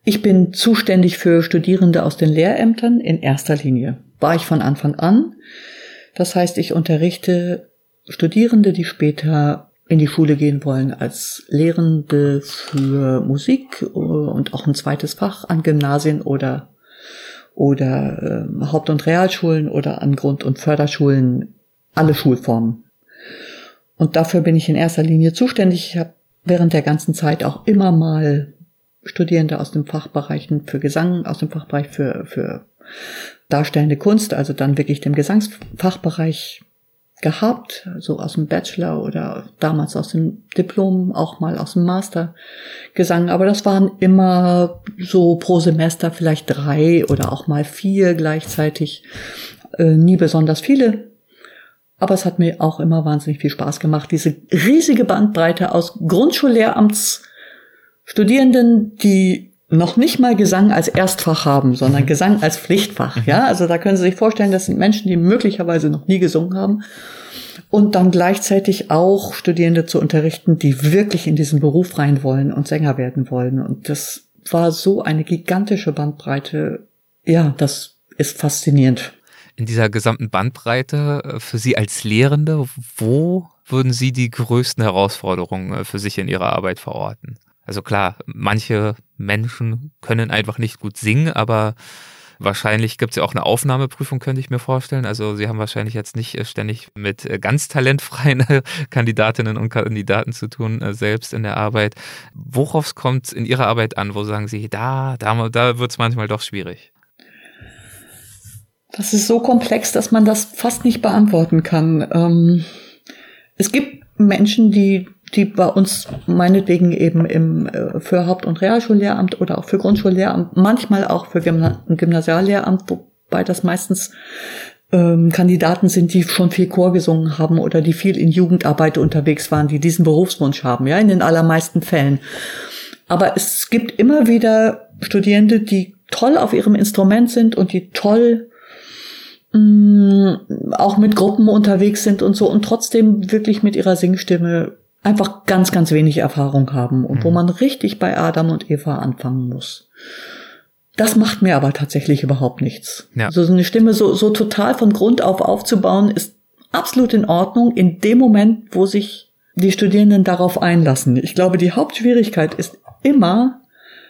Ich bin zuständig für Studierende aus den Lehrämtern in erster Linie. War ich von Anfang an. Das heißt, ich unterrichte Studierende, die später in die Schule gehen wollen als Lehrende für Musik äh, und auch ein zweites Fach an Gymnasien oder oder äh, Haupt- und Realschulen oder an Grund- und Förderschulen, alle Schulformen. Und dafür bin ich in erster Linie zuständig. Ich habe während der ganzen Zeit auch immer mal Studierende aus dem Fachbereichen für Gesang, aus dem Fachbereich für, für darstellende Kunst, also dann wirklich dem Gesangsfachbereich gehabt, so aus dem Bachelor oder damals aus dem Diplom, auch mal aus dem Master Gesang. Aber das waren immer so pro Semester vielleicht drei oder auch mal vier gleichzeitig. Äh, nie besonders viele. Aber es hat mir auch immer wahnsinnig viel Spaß gemacht, diese riesige Bandbreite aus Grundschullehramtsstudierenden, die noch nicht mal Gesang als Erstfach haben, sondern mhm. Gesang als Pflichtfach. Mhm. Ja, also da können Sie sich vorstellen, das sind Menschen, die möglicherweise noch nie gesungen haben. Und dann gleichzeitig auch Studierende zu unterrichten, die wirklich in diesen Beruf rein wollen und Sänger werden wollen. Und das war so eine gigantische Bandbreite. Ja, das ist faszinierend. In dieser gesamten Bandbreite äh, für Sie als Lehrende, wo würden Sie die größten Herausforderungen äh, für sich in Ihrer Arbeit verorten? Also klar, manche Menschen können einfach nicht gut singen, aber wahrscheinlich gibt es ja auch eine Aufnahmeprüfung, könnte ich mir vorstellen. Also Sie haben wahrscheinlich jetzt nicht äh, ständig mit äh, ganz talentfreien Kandidatinnen und Kandidaten zu tun, äh, selbst in der Arbeit. Worauf kommt in Ihrer Arbeit an? Wo sagen Sie, da, da, da wird es manchmal doch schwierig? Das ist so komplex, dass man das fast nicht beantworten kann. Ähm, es gibt Menschen, die die bei uns meinetwegen eben im, äh, für Haupt- und Realschullehramt oder auch für Grundschullehramt, manchmal auch für Gymna Gymnasiallehramt, wobei das meistens ähm, Kandidaten sind, die schon viel Chor gesungen haben oder die viel in Jugendarbeit unterwegs waren, die diesen Berufswunsch haben, ja, in den allermeisten Fällen. Aber es gibt immer wieder Studierende, die toll auf ihrem Instrument sind und die toll mm, auch mit Gruppen unterwegs sind und so und trotzdem wirklich mit ihrer Singstimme einfach ganz, ganz wenig Erfahrung haben und mhm. wo man richtig bei Adam und Eva anfangen muss. Das macht mir aber tatsächlich überhaupt nichts. Ja. Also so eine Stimme so, so total von Grund auf aufzubauen, ist absolut in Ordnung in dem Moment, wo sich die Studierenden darauf einlassen. Ich glaube, die Hauptschwierigkeit ist immer,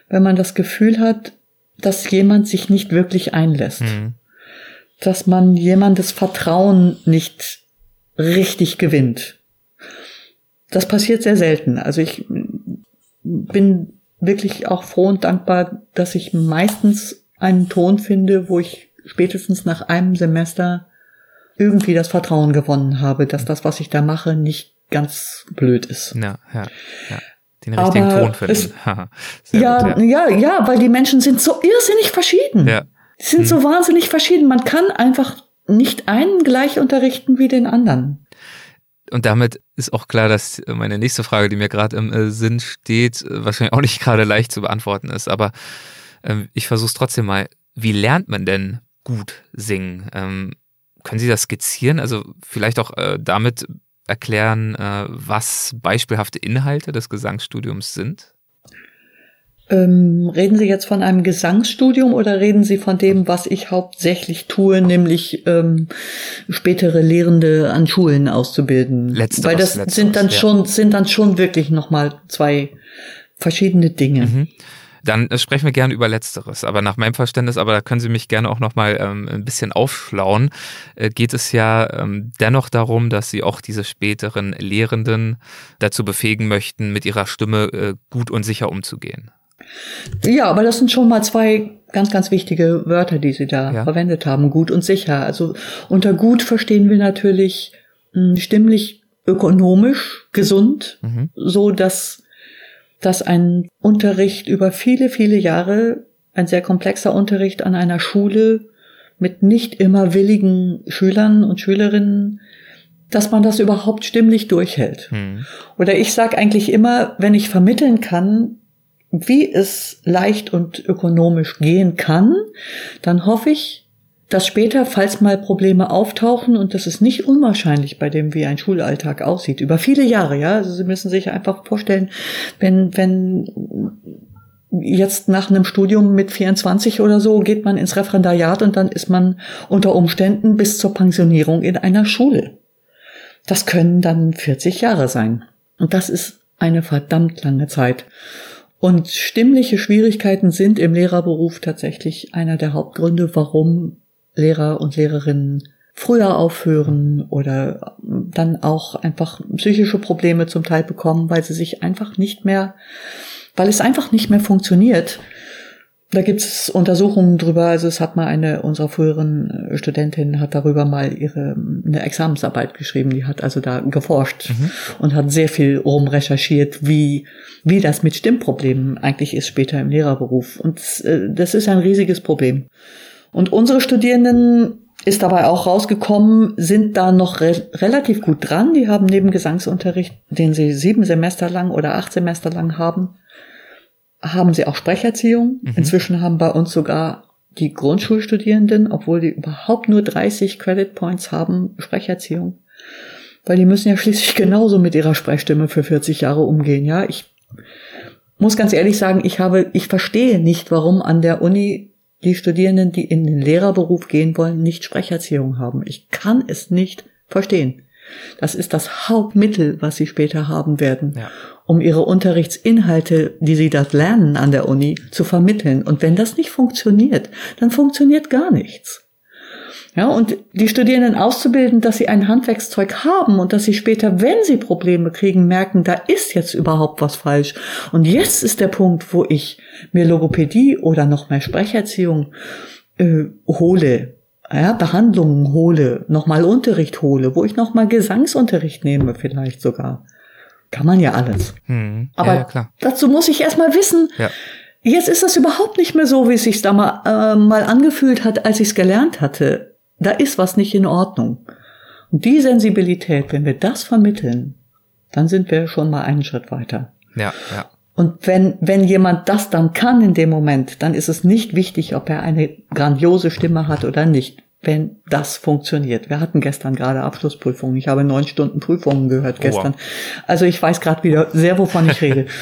wenn man das Gefühl hat, dass jemand sich nicht wirklich einlässt. Mhm. Dass man jemandes Vertrauen nicht richtig gewinnt. Das passiert sehr selten. Also ich bin wirklich auch froh und dankbar, dass ich meistens einen Ton finde, wo ich spätestens nach einem Semester irgendwie das Vertrauen gewonnen habe, dass das, was ich da mache, nicht ganz blöd ist. Ja, ja, ja. Den richtigen Aber Ton finden. Es, ja, gut, ja, ja, ja, weil die Menschen sind so irrsinnig verschieden. Ja. Die sind hm. so wahnsinnig verschieden. Man kann einfach nicht einen gleich unterrichten wie den anderen. Und damit ist auch klar, dass meine nächste Frage, die mir gerade im äh, Sinn steht, äh, wahrscheinlich auch nicht gerade leicht zu beantworten ist. Aber ähm, ich versuche es trotzdem mal. Wie lernt man denn gut singen? Ähm, können Sie das skizzieren? Also vielleicht auch äh, damit erklären, äh, was beispielhafte Inhalte des Gesangsstudiums sind? Ähm, reden Sie jetzt von einem Gesangsstudium oder reden Sie von dem, was ich hauptsächlich tue, nämlich ähm, spätere Lehrende an Schulen auszubilden? Letzteres, Weil das letzteres, sind dann ja. schon sind dann schon wirklich noch mal zwei verschiedene Dinge. Mhm. Dann äh, sprechen wir gerne über Letzteres. Aber nach meinem Verständnis, aber da können Sie mich gerne auch noch mal ähm, ein bisschen aufschlauen, äh, geht es ja ähm, dennoch darum, dass Sie auch diese späteren Lehrenden dazu befähigen möchten, mit ihrer Stimme äh, gut und sicher umzugehen. Ja, aber das sind schon mal zwei ganz, ganz wichtige Wörter, die Sie da ja. verwendet haben. Gut und sicher. Also unter gut verstehen wir natürlich mh, hm, stimmlich ökonomisch gesund, mhm. so dass, dass ein Unterricht über viele, viele Jahre, ein sehr komplexer Unterricht an einer Schule mit nicht immer willigen Schülern und Schülerinnen, dass man das überhaupt stimmlich durchhält. Mhm. Oder ich sage eigentlich immer, wenn ich vermitteln kann, wie es leicht und ökonomisch gehen kann, dann hoffe ich, dass später, falls mal Probleme auftauchen, und das ist nicht unwahrscheinlich bei dem, wie ein Schulalltag aussieht, über viele Jahre, ja, also Sie müssen sich einfach vorstellen, wenn, wenn jetzt nach einem Studium mit 24 oder so geht man ins Referendariat und dann ist man unter Umständen bis zur Pensionierung in einer Schule. Das können dann 40 Jahre sein. Und das ist eine verdammt lange Zeit. Und stimmliche Schwierigkeiten sind im Lehrerberuf tatsächlich einer der Hauptgründe, warum Lehrer und Lehrerinnen früher aufhören oder dann auch einfach psychische Probleme zum Teil bekommen, weil sie sich einfach nicht mehr, weil es einfach nicht mehr funktioniert. Da gibt es Untersuchungen drüber. Also es hat mal eine unserer früheren Studentinnen hat darüber mal ihre eine Examensarbeit geschrieben. Die hat also da geforscht mhm. und hat sehr viel rumrecherchiert, wie wie das mit Stimmproblemen eigentlich ist später im Lehrerberuf. Und äh, das ist ein riesiges Problem. Und unsere Studierenden ist dabei auch rausgekommen, sind da noch re relativ gut dran. Die haben neben Gesangsunterricht, den sie sieben Semester lang oder acht Semester lang haben, haben sie auch Sprecherziehung. Mhm. Inzwischen haben bei uns sogar die Grundschulstudierenden, obwohl die überhaupt nur 30 Credit Points haben, Sprecherziehung. Weil die müssen ja schließlich genauso mit ihrer Sprechstimme für 40 Jahre umgehen. Ja, ich muss ganz ehrlich sagen, ich habe, ich verstehe nicht, warum an der Uni die Studierenden, die in den Lehrerberuf gehen wollen, nicht Sprecherziehung haben. Ich kann es nicht verstehen. Das ist das Hauptmittel, was sie später haben werden, ja. Um ihre Unterrichtsinhalte, die sie dort lernen an der Uni, zu vermitteln. Und wenn das nicht funktioniert, dann funktioniert gar nichts. Ja, und die Studierenden auszubilden, dass sie ein Handwerkszeug haben und dass sie später, wenn sie Probleme kriegen, merken, da ist jetzt überhaupt was falsch. Und jetzt ist der Punkt, wo ich mir Logopädie oder noch mehr Sprecherziehung äh, hole, ja, Behandlungen hole, nochmal Unterricht hole, wo ich nochmal Gesangsunterricht nehme vielleicht sogar. Kann man ja alles. Hm. Aber ja, dazu muss ich erstmal wissen, ja. jetzt ist das überhaupt nicht mehr so, wie es sich da mal, äh, mal angefühlt hat, als ich es gelernt hatte da ist was nicht in Ordnung. Und die Sensibilität, wenn wir das vermitteln, dann sind wir schon mal einen Schritt weiter. Ja, ja. Und wenn, wenn jemand das dann kann in dem Moment, dann ist es nicht wichtig, ob er eine grandiose Stimme hat oder nicht wenn das funktioniert. Wir hatten gestern gerade Abschlussprüfungen. Ich habe neun Stunden Prüfungen gehört gestern. Oh, wow. Also ich weiß gerade wieder sehr, wovon ich rede.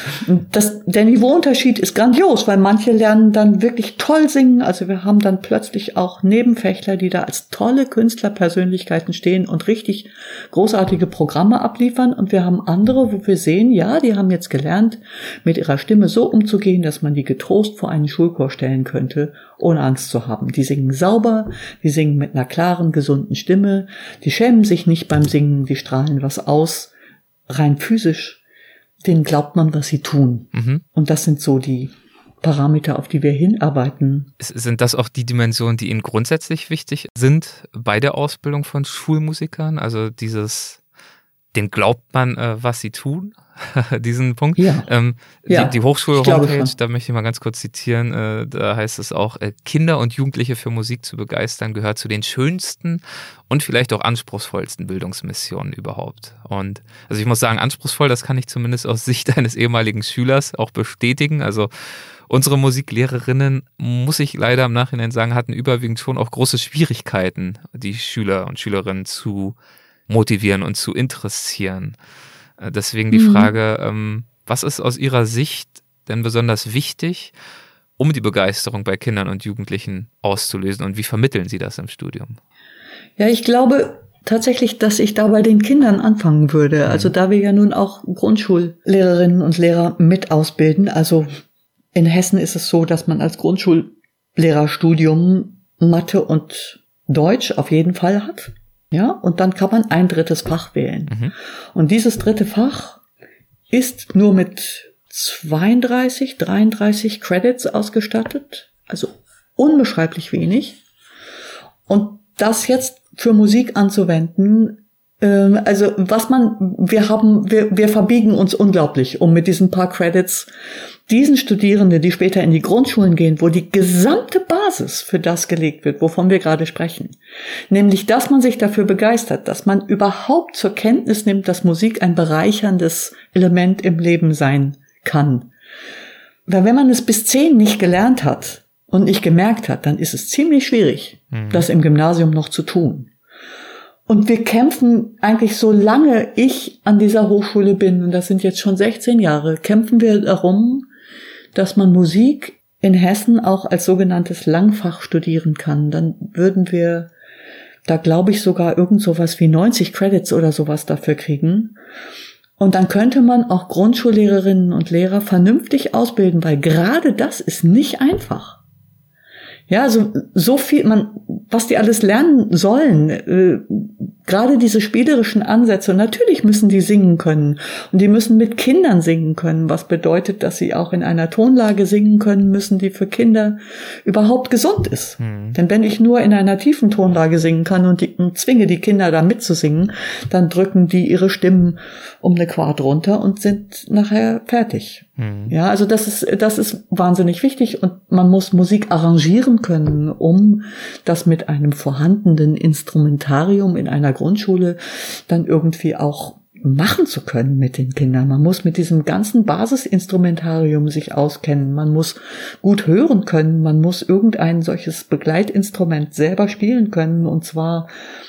Das, der Niveauunterschied ist grandios, weil manche lernen dann wirklich toll singen. Also wir haben dann plötzlich auch Nebenfächler, die da als tolle Künstlerpersönlichkeiten stehen und richtig großartige Programme abliefern. Und wir haben andere, wo wir sehen, ja, die haben jetzt gelernt, mit ihrer Stimme so umzugehen, dass man die getrost vor einen Schulchor stellen könnte, ohne Angst zu haben. Die singen sauber, die singen mit einer klaren, gesunden Stimme, die schämen sich nicht beim Singen, die strahlen was aus, rein physisch, denen glaubt man, was sie tun. Mhm. Und das sind so die Parameter, auf die wir hinarbeiten. Sind das auch die Dimensionen, die Ihnen grundsätzlich wichtig sind bei der Ausbildung von Schulmusikern? Also dieses, den glaubt man, äh, was sie tun? diesen Punkt. Ja. Ähm, ja. Die, die Hochschule-Homepage, da möchte ich mal ganz kurz zitieren, äh, da heißt es auch, äh, Kinder und Jugendliche für Musik zu begeistern, gehört zu den schönsten und vielleicht auch anspruchsvollsten Bildungsmissionen überhaupt. Und also ich muss sagen, anspruchsvoll, das kann ich zumindest aus Sicht eines ehemaligen Schülers auch bestätigen. Also unsere Musiklehrerinnen, muss ich leider im Nachhinein sagen, hatten überwiegend schon auch große Schwierigkeiten, die Schüler und Schülerinnen zu motivieren und zu interessieren. Äh, deswegen die mhm. Frage, ähm, was ist aus Ihrer Sicht denn besonders wichtig, um die Begeisterung bei Kindern und Jugendlichen auszulösen und wie vermitteln Sie das im Studium? Ja, ich glaube tatsächlich, dass ich da bei den Kindern anfangen würde. Mhm. Also da wir ja nun auch Grundschullehrerinnen und Lehrer mit ausbilden. Also in Hessen ist es so, dass man als Grundschullehrerstudium Mathe und Deutsch auf jeden Fall hat. Ja, und dann kann man ein drittes Fach wählen. Mhm. Und dieses dritte Fach ist nur mit 32, 33 Credits ausgestattet, also unbeschreiblich wenig. Und das jetzt für Musik anzuwenden, also was man, wir haben, wir, wir verbiegen uns unglaublich, um mit diesen paar Credits diesen Studierenden, die später in die Grundschulen gehen, wo die gesamte Basis für das gelegt wird, wovon wir gerade sprechen, nämlich dass man sich dafür begeistert, dass man überhaupt zur Kenntnis nimmt, dass Musik ein bereicherndes Element im Leben sein kann. Weil wenn man es bis zehn nicht gelernt hat und nicht gemerkt hat, dann ist es ziemlich schwierig, mhm. das im Gymnasium noch zu tun. Und wir kämpfen eigentlich, solange ich an dieser Hochschule bin, und das sind jetzt schon 16 Jahre, kämpfen wir darum, dass man Musik in Hessen auch als sogenanntes Langfach studieren kann. Dann würden wir da glaube ich sogar irgend sowas wie 90 Credits oder sowas dafür kriegen. Und dann könnte man auch Grundschullehrerinnen und Lehrer vernünftig ausbilden, weil gerade das ist nicht einfach. Ja, also so viel, man, was die alles lernen sollen, äh, gerade diese spielerischen Ansätze, natürlich müssen die singen können und die müssen mit Kindern singen können, was bedeutet, dass sie auch in einer Tonlage singen können müssen, die für Kinder überhaupt gesund ist. Mhm. Denn wenn ich nur in einer tiefen Tonlage singen kann und, die, und zwinge die Kinder da mitzusingen, dann drücken die ihre Stimmen um eine Quart runter und sind nachher fertig. Mhm. Ja, also das ist, das ist wahnsinnig wichtig und man muss Musik arrangieren können, um das mit einem vorhandenen Instrumentarium in einer Grundschule dann irgendwie auch machen zu können mit den Kindern. Man muss mit diesem ganzen Basisinstrumentarium sich auskennen. Man muss gut hören können. Man muss irgendein solches Begleitinstrument selber spielen können. Und zwar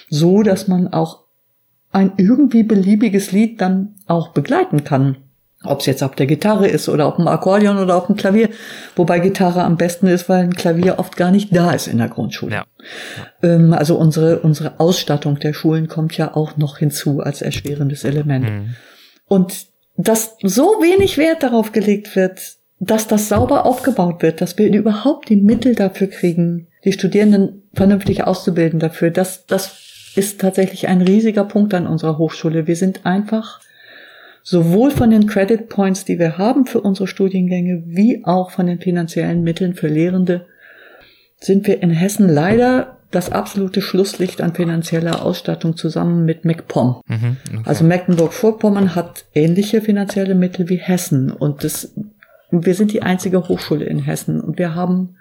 so, dass man auch ein irgendwie beliebiges Lied dann auch begleiten kann. Ob es jetzt auf der Gitarre ist oder auf dem Akkordeon oder auf dem Klavier. Wobei Gitarre am besten ist, weil ein Klavier oft gar nicht da ist in der Grundschule. Ja. Ähm, also unsere, unsere Ausstattung der Schulen kommt ja auch noch hinzu als erschwerendes Element. Mhm. Und dass so wenig Wert darauf gelegt wird, dass das sauber aufgebaut wird, dass wir überhaupt die Mittel dafür kriegen, die Studierenden vernünftig auszubilden dafür, das, das ist tatsächlich ein riesiger Punkt an unserer Hochschule. Wir sind einfach sowohl von den Credit Points, die wir haben für unsere Studiengänge, wie auch von den finanziellen Mitteln für Lehrende, sind wir in Hessen leider das absolute Schlusslicht an finanzieller Ausstattung zusammen mit MacPom. Mhm, okay. Also Mecklenburg-Vorpommern hat ähnliche finanzielle Mittel wie Hessen und das, wir sind die einzige Hochschule in Hessen und wir haben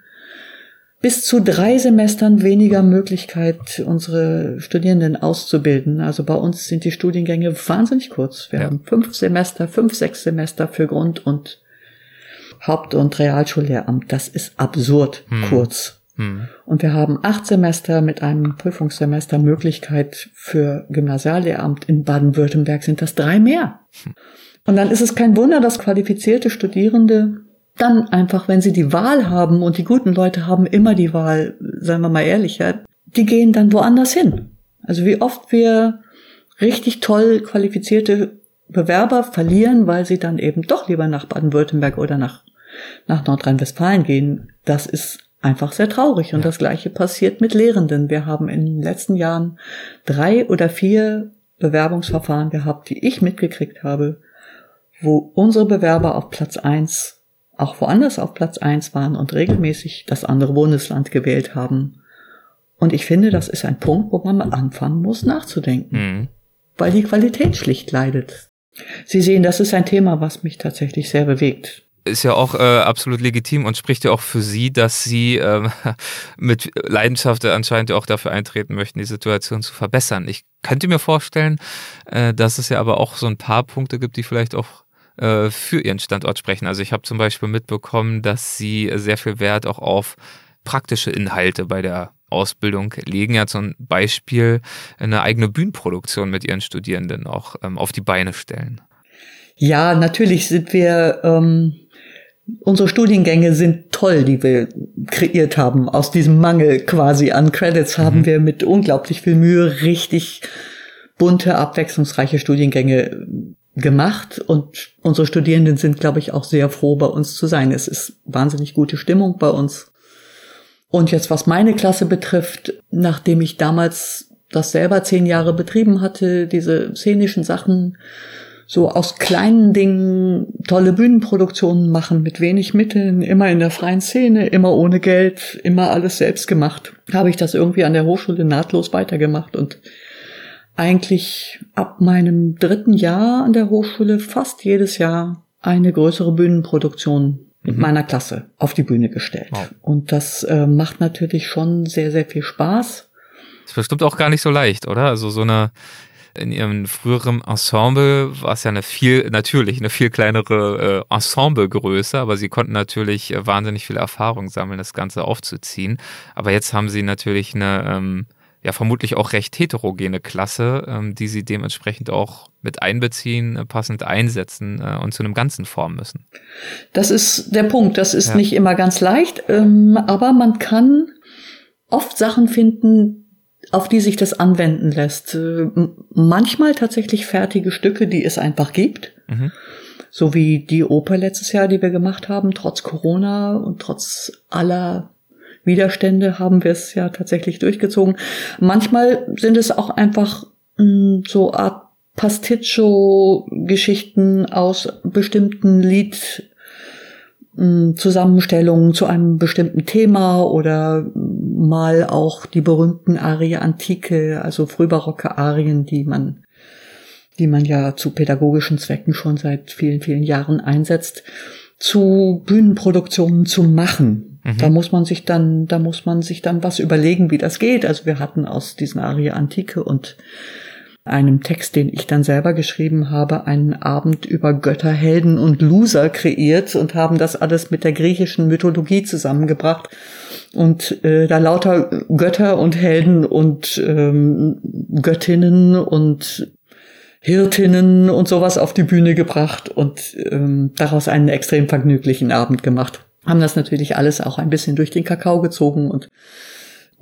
bis zu drei Semestern weniger Möglichkeit, unsere Studierenden auszubilden. Also bei uns sind die Studiengänge wahnsinnig kurz. Wir ja. haben fünf Semester, fünf, sechs Semester für Grund- und Haupt- und Realschullehramt. Das ist absurd hm. kurz. Hm. Und wir haben acht Semester mit einem Prüfungssemester Möglichkeit für Gymnasiallehramt. In Baden-Württemberg sind das drei mehr. Hm. Und dann ist es kein Wunder, dass qualifizierte Studierende dann einfach, wenn sie die Wahl haben und die guten Leute haben immer die Wahl, seien wir mal ehrlich, ja, die gehen dann woanders hin. Also wie oft wir richtig toll qualifizierte Bewerber verlieren, weil sie dann eben doch lieber nach Baden-Württemberg oder nach, nach Nordrhein-Westfalen gehen, das ist einfach sehr traurig. Und ja. das Gleiche passiert mit Lehrenden. Wir haben in den letzten Jahren drei oder vier Bewerbungsverfahren gehabt, die ich mitgekriegt habe, wo unsere Bewerber auf Platz eins auch woanders auf Platz eins waren und regelmäßig das andere Bundesland gewählt haben. Und ich finde, das ist ein Punkt, wo man mal anfangen muss, nachzudenken. Mhm. Weil die Qualität schlicht leidet. Sie sehen, das ist ein Thema, was mich tatsächlich sehr bewegt ist ja auch äh, absolut legitim und spricht ja auch für Sie, dass Sie äh, mit Leidenschaft anscheinend auch dafür eintreten möchten, die Situation zu verbessern. Ich könnte mir vorstellen, äh, dass es ja aber auch so ein paar Punkte gibt, die vielleicht auch äh, für ihren Standort sprechen. Also ich habe zum Beispiel mitbekommen, dass sie sehr viel Wert auch auf praktische Inhalte bei der Ausbildung legen. Ja zum Beispiel eine eigene Bühnenproduktion mit ihren Studierenden auch ähm, auf die Beine stellen. Ja, natürlich sind wir, ähm, unsere Studiengänge sind toll, die wir kreiert haben. Aus diesem Mangel quasi an Credits haben mhm. wir mit unglaublich viel Mühe richtig bunte, abwechslungsreiche Studiengänge gemacht und unsere Studierenden sind, glaube ich, auch sehr froh, bei uns zu sein. Es ist wahnsinnig gute Stimmung bei uns. Und jetzt, was meine Klasse betrifft, nachdem ich damals das selber zehn Jahre betrieben hatte, diese szenischen Sachen, so aus kleinen Dingen tolle Bühnenproduktionen machen mit wenig Mitteln, immer in der freien Szene, immer ohne Geld, immer alles selbst gemacht, habe ich das irgendwie an der Hochschule nahtlos weitergemacht und eigentlich ab meinem dritten Jahr an der Hochschule fast jedes Jahr eine größere Bühnenproduktion mit mhm. meiner Klasse auf die Bühne gestellt. Wow. Und das äh, macht natürlich schon sehr, sehr viel Spaß. Das ist bestimmt auch gar nicht so leicht, oder? Also so eine in ihrem früheren Ensemble war es ja eine viel, natürlich eine viel kleinere äh, Ensemblegröße, aber sie konnten natürlich äh, wahnsinnig viel Erfahrung sammeln, das Ganze aufzuziehen. Aber jetzt haben sie natürlich eine ähm, ja vermutlich auch recht heterogene Klasse, ähm, die sie dementsprechend auch mit einbeziehen, äh, passend einsetzen äh, und zu einem Ganzen formen müssen. Das ist der Punkt. Das ist ja. nicht immer ganz leicht, ähm, aber man kann oft Sachen finden, auf die sich das anwenden lässt. Äh, manchmal tatsächlich fertige Stücke, die es einfach gibt. Mhm. So wie die Oper letztes Jahr, die wir gemacht haben, trotz Corona und trotz aller Widerstände haben wir es ja tatsächlich durchgezogen. Manchmal sind es auch einfach mh, hm, so Art Pasticcio-Geschichten aus bestimmten Lied Zusammenstellungen zu einem bestimmten Thema oder mal auch die berühmten Arie Antike, also frühbarocke Arien, die man, die man ja zu pädagogischen Zwecken schon seit vielen, vielen Jahren einsetzt, zu Bühnenproduktionen zu machen. Mhm. Da muss man sich dann, da muss man sich dann was überlegen, wie das geht. Also wir hatten aus diesen Arie Antike und einem Text, den ich dann selber geschrieben habe, einen Abend über Götter, Helden und Loser kreiert und haben das alles mit der griechischen Mythologie zusammengebracht und äh, da lauter Götter und Helden und ähm, Göttinnen und Hirtinnen und sowas auf die Bühne gebracht und ähm, daraus einen extrem vergnüglichen Abend gemacht. Haben das natürlich alles auch ein bisschen durch den Kakao gezogen und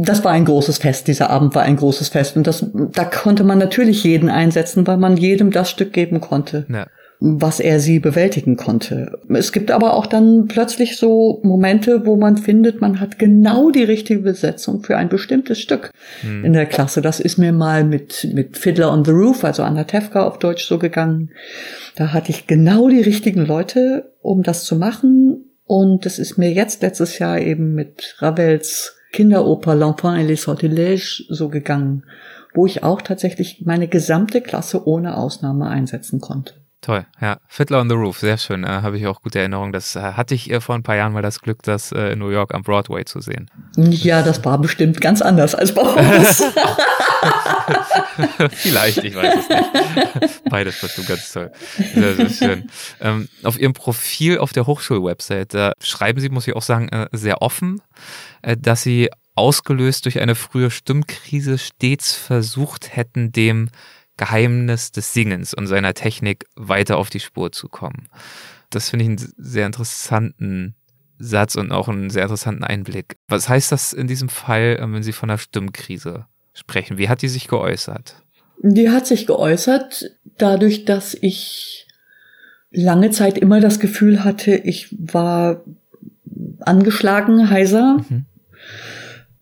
das war ein großes Fest. Dieser Abend war ein großes Fest. Und das, da konnte man natürlich jeden einsetzen, weil man jedem das Stück geben konnte. Ja. was er sie bewältigen konnte. Es gibt aber auch dann plötzlich so Momente, wo man findet, man hat genau die richtige Besetzung für ein bestimmtes Stück hm. in der Klasse. Das ist mir mal mit, mit Fiddler on the Roof, also Anna Tefka auf Deutsch so gegangen. Da hatte ich genau die richtigen Leute, um das zu machen. Und es ist mir jetzt letztes Jahr eben mit Ravels Kinderoper L'Enfant et les Sortilèges so gegangen, wo ich auch tatsächlich meine gesamte Klasse ohne Ausnahme einsetzen konnte. Toll, ja. Fiddler on the Roof, sehr schön. Äh, Habe ich auch gute Erinnerungen. Das äh, hatte ich äh, vor ein paar Jahren mal das Glück, das äh, in New York am Broadway zu sehen. Ja, das war bestimmt ganz anders als bei uns. Vielleicht, ich weiß es nicht. Beides bestimmt ganz toll. Sehr, sehr schön. Ähm, auf Ihrem Profil auf der Hochschulwebsite, da schreiben Sie, muss ich auch sagen, äh, sehr offen, dass Sie ausgelöst durch eine frühe Stimmkrise stets versucht hätten, dem Geheimnis des Singens und seiner Technik weiter auf die Spur zu kommen. Das finde ich einen sehr interessanten Satz und auch einen sehr interessanten Einblick. Was heißt das in diesem Fall, äh, wenn Sie von einer Stimmkrise sprechen? Wie hat die sich geäußert? Die hat sich geäußert dadurch, dass ich lange Zeit immer das Gefühl hatte, ich war angeschlagen, heiser, mhm.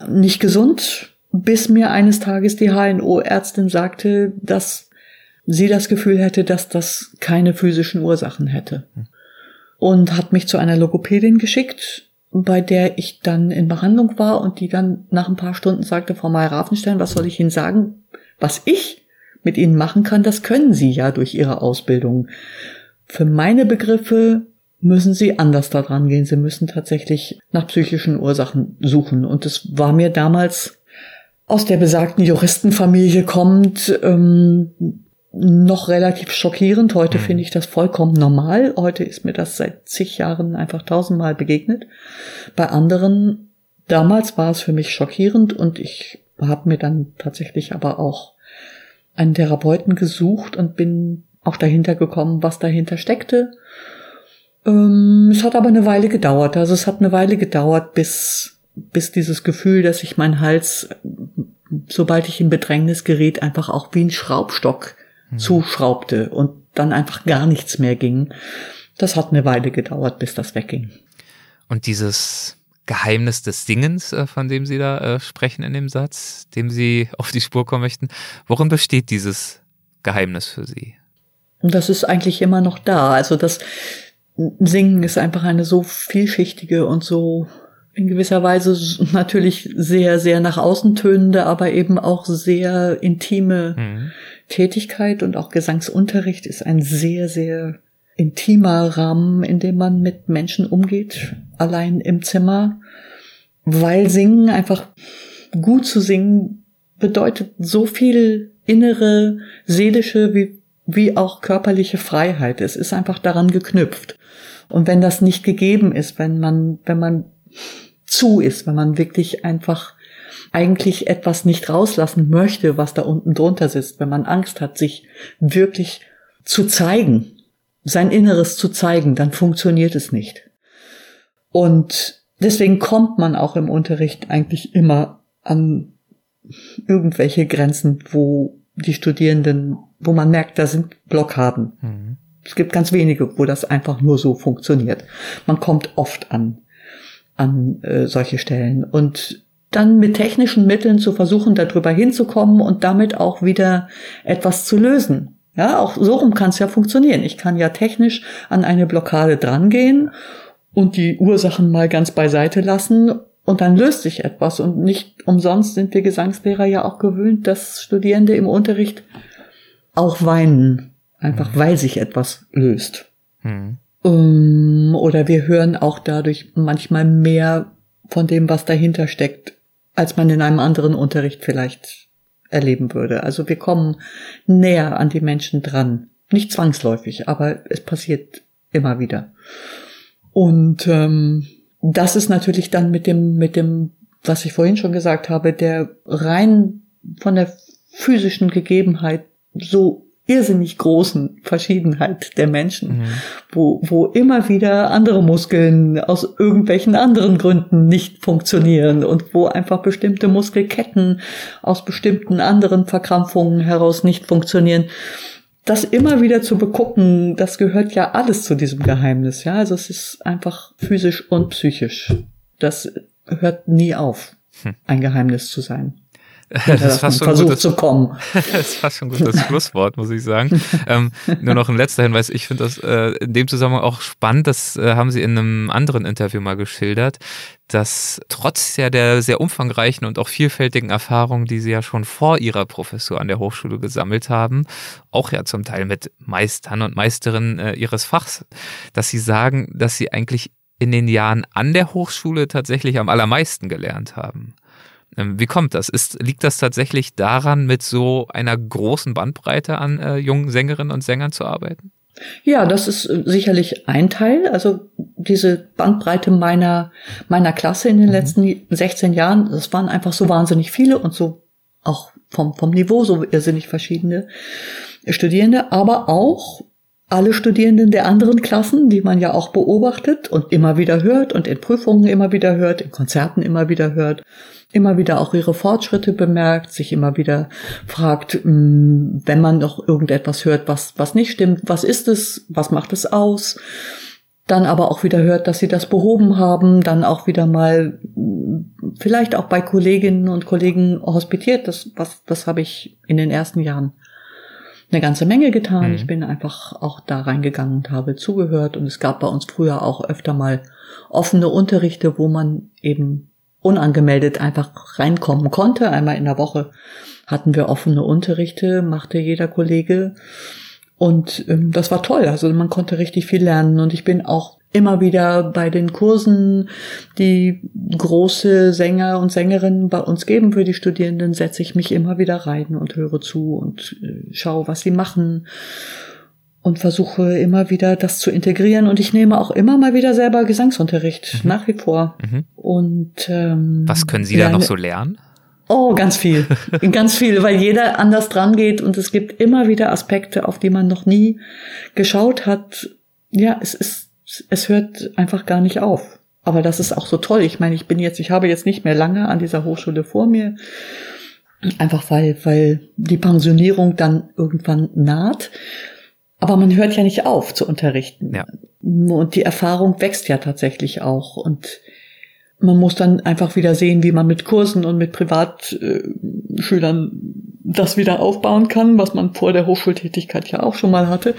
nicht gesund, bis mir eines Tages die HNO-Ärztin sagte, dass sie das Gefühl hätte, dass das keine physischen Ursachen hätte. Und hat mich zu einer Logopädin geschickt, bei der ich dann in Behandlung war und die dann nach ein paar Stunden sagte, Frau Meyer-Rafenstein, was soll ich Ihnen sagen? Was ich mit Ihnen machen kann, das können Sie ja durch Ihre Ausbildung. Für meine Begriffe müssen Sie anders daran gehen. Sie müssen tatsächlich nach psychischen Ursachen suchen. Und es war mir damals aus der besagten Juristenfamilie kommt, ähm, noch relativ schockierend. Heute mhm. finde ich das vollkommen normal. Heute ist mir das seit zig Jahren einfach tausendmal begegnet. Bei anderen, damals war es für mich schockierend und ich habe mir dann tatsächlich aber auch einen Therapeuten gesucht und bin auch dahinter gekommen, was dahinter steckte. Ähm, es hat aber eine Weile gedauert. Also es hat eine Weile gedauert, bis bis dieses Gefühl, dass ich meinen Hals, sobald ich in Bedrängnis geriet, einfach auch wie ein Schraubstock mhm. zuschraubte und dann einfach gar nichts mehr ging. Das hat eine Weile gedauert, bis das wegging. Und dieses Geheimnis des Singens, äh, von dem Sie da äh, sprechen in dem Satz, dem Sie auf die Spur kommen möchten, worin besteht dieses Geheimnis für Sie? Das ist eigentlich immer noch da. Also das Singen ist einfach eine so vielschichtige und so in gewisser Weise natürlich sehr, sehr nach außen tönende, aber eben auch sehr intime mhm. Tätigkeit und auch Gesangsunterricht ist ein sehr, sehr intimer Rahmen, in dem man mit Menschen umgeht, allein im Zimmer, weil Singen einfach gut zu singen bedeutet so viel innere, seelische wie, wie auch körperliche Freiheit. Es ist einfach daran geknüpft. Und wenn das nicht gegeben ist, wenn man, wenn man zu ist, wenn man wirklich einfach eigentlich etwas nicht rauslassen möchte, was da unten drunter sitzt, wenn man Angst hat, sich wirklich zu zeigen, sein Inneres zu zeigen, dann funktioniert es nicht. Und deswegen kommt man auch im Unterricht eigentlich immer an irgendwelche Grenzen, wo die Studierenden, wo man merkt, da sind Blockaden. Mhm. Es gibt ganz wenige, wo das einfach nur so funktioniert. Man kommt oft an, an äh, solche Stellen. Und dann mit technischen Mitteln zu versuchen, darüber hinzukommen und damit auch wieder etwas zu lösen. Ja, auch so rum kann es ja funktionieren. Ich kann ja technisch an eine Blockade drangehen und die Ursachen mal ganz beiseite lassen und dann löst sich etwas. Und nicht umsonst sind wir Gesangslehrer ja auch gewöhnt, dass Studierende im Unterricht auch weinen. Einfach weil sich etwas löst. Mhm. Um, oder wir hören auch dadurch manchmal mehr von dem, was dahinter steckt, als man in einem anderen Unterricht vielleicht erleben würde. Also wir kommen näher an die Menschen dran. Nicht zwangsläufig, aber es passiert immer wieder. Und ähm, das ist natürlich dann mit dem, mit dem, was ich vorhin schon gesagt habe, der rein von der physischen Gegebenheit so irrsinnig großen Verschiedenheit der Menschen, mhm. wo, wo immer wieder andere Muskeln aus irgendwelchen anderen Gründen nicht funktionieren und wo einfach bestimmte Muskelketten aus bestimmten anderen Verkrampfungen heraus nicht funktionieren. Das immer wieder zu begucken, das gehört ja alles zu diesem Geheimnis, ja. Also es ist einfach physisch und psychisch. Das hört nie auf, hm. ein Geheimnis zu sein. Das ist fast schon versucht gutes, zu kommen. das ist fast schon ein gutes Schlusswort, muss ich sagen. Ähm, nur noch ein letzter Hinweis. Ich finde das äh, in dem Zusammenhang auch spannend. Das äh, haben Sie in einem anderen Interview mal geschildert, dass trotz ja der sehr umfangreichen und auch vielfältigen Erfahrungen, die Sie ja schon vor Ihrer Professur an der Hochschule gesammelt haben, auch ja zum Teil mit Meistern und Meisterinnen äh, Ihres Fachs, dass Sie sagen, dass Sie eigentlich in den Jahren an der Hochschule tatsächlich am allermeisten gelernt haben. Ähm, wie kommt das? Ist, liegt das tatsächlich daran, mit so einer großen Bandbreite an äh, jungen Sängerinnen und Sängern zu arbeiten? Ja, das ist äh, sicherlich ein Teil. Also diese Bandbreite meiner, meiner Klasse in den mhm. letzten 16 Jahren, das waren einfach so wahnsinnig viele und so auch vom, vom Niveau so irrsinnig verschiedene Studierende, aber auch alle Studierenden der anderen Klassen, die man ja auch beobachtet und immer wieder hört und in Prüfungen immer wieder hört, in Konzerten immer wieder hört immer wieder auch ihre Fortschritte bemerkt, sich immer wieder fragt, mm, wenn man noch irgendetwas hört, was, was nicht stimmt, was ist es, was macht es aus, dann aber auch wieder hört, dass sie das behoben haben, dann auch wieder mal mm, vielleicht auch bei Kolleginnen und Kollegen hospitiert. Das, was, das habe ich in den ersten Jahren eine ganze Menge getan. Mhm. Ich bin einfach auch da reingegangen und habe zugehört. Und es gab bei uns früher auch öfter mal offene Unterrichte, wo man eben unangemeldet einfach reinkommen konnte. Einmal in der Woche hatten wir offene Unterrichte, machte jeder Kollege. Und ähm, das war toll. Also man konnte richtig viel lernen. Und ich bin auch immer wieder bei den Kursen, die große Sänger und Sängerinnen bei uns geben für die Studierenden, setze ich mich immer wieder rein und höre zu und äh, schaue, was sie machen und versuche immer wieder das zu integrieren. Und ich nehme auch immer mal wieder selber Gesangsunterricht, mhm. nach wie vor. Mhm. Und ähm, was können Sie da noch so lernen? Oh, ganz viel. ganz viel, weil jeder anders dran geht und es gibt immer wieder Aspekte, auf die man noch nie geschaut hat. Ja, es ist, es hört einfach gar nicht auf. Aber das ist auch so toll. Ich meine, ich bin jetzt, ich habe jetzt nicht mehr lange an dieser Hochschule vor mir. Einfach weil, weil die Pensionierung dann irgendwann naht. Aber man hört ja nicht auf zu unterrichten. Ja. Und die Erfahrung wächst ja tatsächlich auch. Und man muss dann einfach wieder sehen, wie man mit Kursen und mit Privatschülern das wieder aufbauen kann, was man vor der Hochschultätigkeit ja auch schon mal hatte.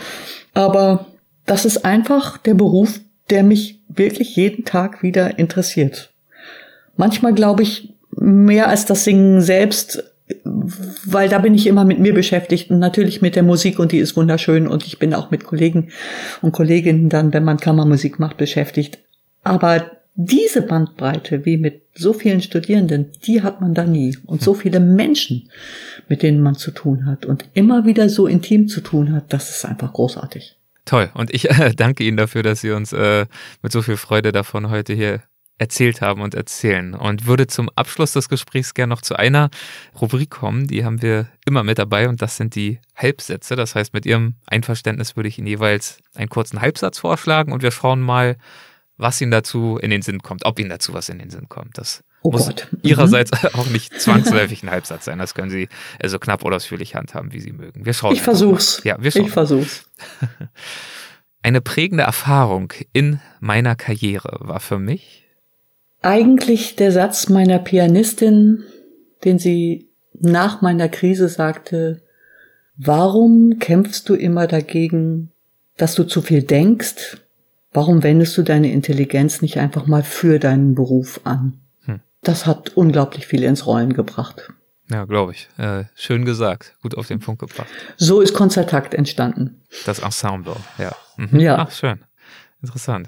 Aber das ist einfach der Beruf, der mich wirklich jeden Tag wieder interessiert. Manchmal glaube ich, mehr als das Singen selbst weil da bin ich immer mit mir beschäftigt und natürlich mit der Musik und die ist wunderschön und ich bin auch mit Kollegen und Kolleginnen dann, wenn man Kammermusik macht, beschäftigt. Aber diese Bandbreite, wie mit so vielen Studierenden, die hat man da nie. Und so viele Menschen, mit denen man zu tun hat und immer wieder so intim zu tun hat, das ist einfach großartig. Toll. Und ich äh, danke Ihnen dafür, dass Sie uns äh, mit so viel Freude davon heute hier erzählt haben und erzählen. Und würde zum Abschluss des Gesprächs gerne noch zu einer Rubrik kommen, die haben wir immer mit dabei und das sind die Halbsätze. Das heißt, mit Ihrem Einverständnis würde ich Ihnen jeweils einen kurzen Halbsatz vorschlagen und wir schauen mal, was Ihnen dazu in den Sinn kommt, ob Ihnen dazu was in den Sinn kommt. Das Oh muss Gott. Ihrerseits auch nicht zwangsläufig ein Halbsatz sein. Das können Sie so knapp oder ausführlich handhaben, wie Sie mögen. Wir schauen. Ich versuch's. mal. Ja, wir schauen. Ich versuch's. Eine prägende Erfahrung in meiner Karriere war für mich, Eigentlich der Satz meiner Pianistin, den sie nach meiner Krise sagte, warum kämpfst du immer dagegen, dass du zu viel denkst? Warum wendest du deine Intelligenz nicht einfach mal für deinen Beruf an? Hm. Das hat unglaublich viel ins Rollen gebracht. ja, glaube ich, äh, schön gesagt, gut auf den Punkt gebracht. So ist Konzertakt entstanden. Das Ensemble, ja. Mhm. Ja. Ach, schön. Interessant.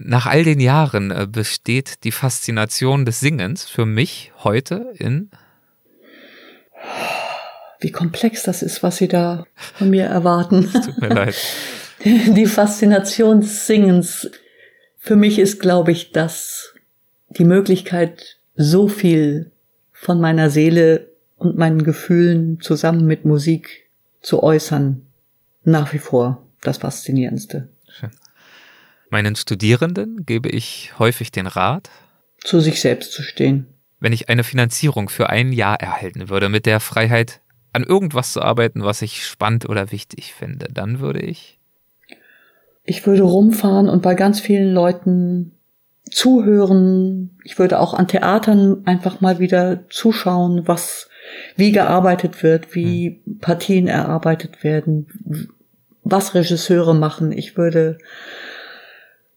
Nach all den Jahren äh, besteht die Faszination des Singens für mich heute in, Wie komplex das ist, was Sie da von mir erwarten. tut mir leid, Die Faszination des Singens. Für mich ist, glaube ich, dass die Möglichkeit, so viel von meiner Seele und meinen Gefühlen zusammen mit Musik zu äußern, nach wie vor das Faszinierendste. meinen Studierenden gebe ich häufig den Rat, Zu sich selbst zu stehen. wenn ich eine Finanzierung für ein Jahr erhalten würde, mit der Freiheit an irgendwas zu arbeiten, was ich spannend oder wichtig finde, dann würde ich Ich würde rumfahren und bei ganz vielen Leuten zuhören. Ich würde auch an Theatern einfach mal wieder zuschauen, was, wie gearbeitet wird, wie Partien erarbeitet werden, was Regisseure machen. Ich würde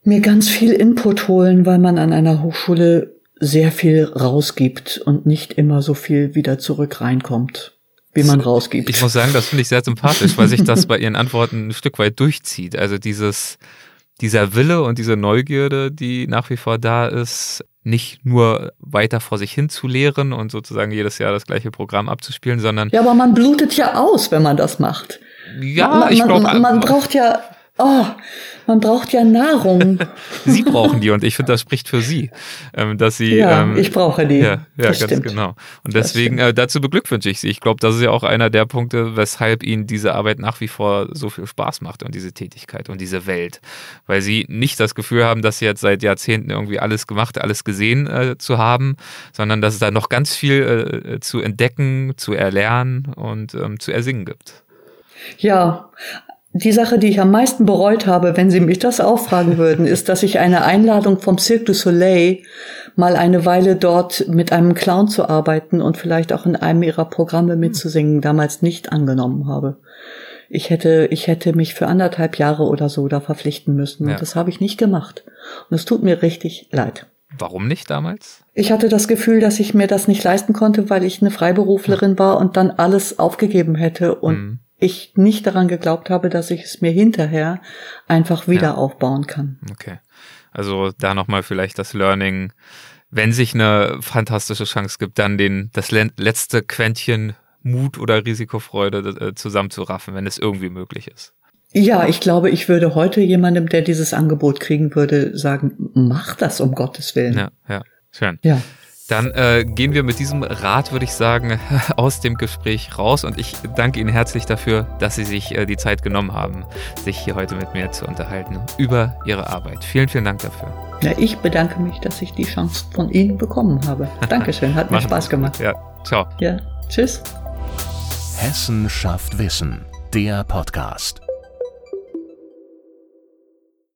mir ganz viel Input holen, weil man an einer Hochschule sehr viel rausgibt und nicht immer so viel wieder zurück reinkommt, wie man rausgibt. Ich muss sagen, das finde ich sehr sympathisch, weil sich das bei Ihren Antworten ein Stück weit durchzieht. Also dieses, dieser Wille und diese Neugierde, die nach wie vor da ist, nicht nur weiter vor sich hin zu lehren und sozusagen jedes Jahr das gleiche Programm abzuspielen, sondern ja, aber man blutet ja aus, wenn man das macht. ja, man, ich man, glaube, man braucht ja, oh, man braucht ja Nahrung. Sie brauchen die und ich finde, das spricht für Sie, ähm, dass Sie. ja, ähm, ich brauche die. Ja, ja ganz stimmt. genau. Und deswegen, äh, dazu beglückwünsche ich Sie. Ich glaube, das ist ja auch einer der Punkte, weshalb Ihnen diese Arbeit nach wie vor so viel Spaß macht und diese Tätigkeit und diese Welt. Weil Sie nicht das Gefühl haben, dass Sie jetzt seit Jahrzehnten irgendwie alles gemacht, alles gesehen äh, zu haben, sondern dass es da noch ganz viel äh, zu entdecken, zu erlernen und ähm, zu ersingen gibt. Ja, die Sache, die ich am meisten bereut habe, wenn Sie mich das auch fragen würden, ist, dass ich eine Einladung vom Cirque du Soleil, mal eine Weile dort mit einem Clown zu arbeiten und vielleicht auch in einem ihrer Programme mitzusingen, damals nicht angenommen habe. Ich hätte, ich hätte mich für anderthalb Jahre oder so da verpflichten müssen. Ja. Und das habe ich nicht gemacht. Und es tut mir richtig leid. Warum nicht damals? Ich hatte das Gefühl, dass ich mir das nicht leisten konnte, weil ich eine Freiberuflerin war und dann alles aufgegeben hätte und Mhm. Ich nicht daran geglaubt habe, dass ich es mir hinterher einfach wieder Ja. aufbauen kann. Okay. Also da nochmal vielleicht das Learning, wenn sich eine fantastische Chance gibt, dann den, das le- letzte Quäntchen Mut oder Risikofreude äh, zusammenzuraffen, wenn es irgendwie möglich ist. Ja, ich glaube, ich würde heute jemandem, der dieses Angebot kriegen würde, sagen, mach das um Gottes Willen. Ja, ja, schön. ja. Dann äh, gehen wir mit diesem Rat, würde ich sagen, aus dem Gespräch raus und ich danke Ihnen herzlich dafür, dass Sie sich äh, die Zeit genommen haben, sich hier heute mit mir zu unterhalten über Ihre Arbeit. Vielen, vielen Dank dafür. Ja, ich bedanke mich, dass ich die Chance von Ihnen bekommen habe. Dankeschön, hat mir Spaß gemacht. Ja, ciao. Ja, tschüss. Hessen schafft Wissen, der Podcast.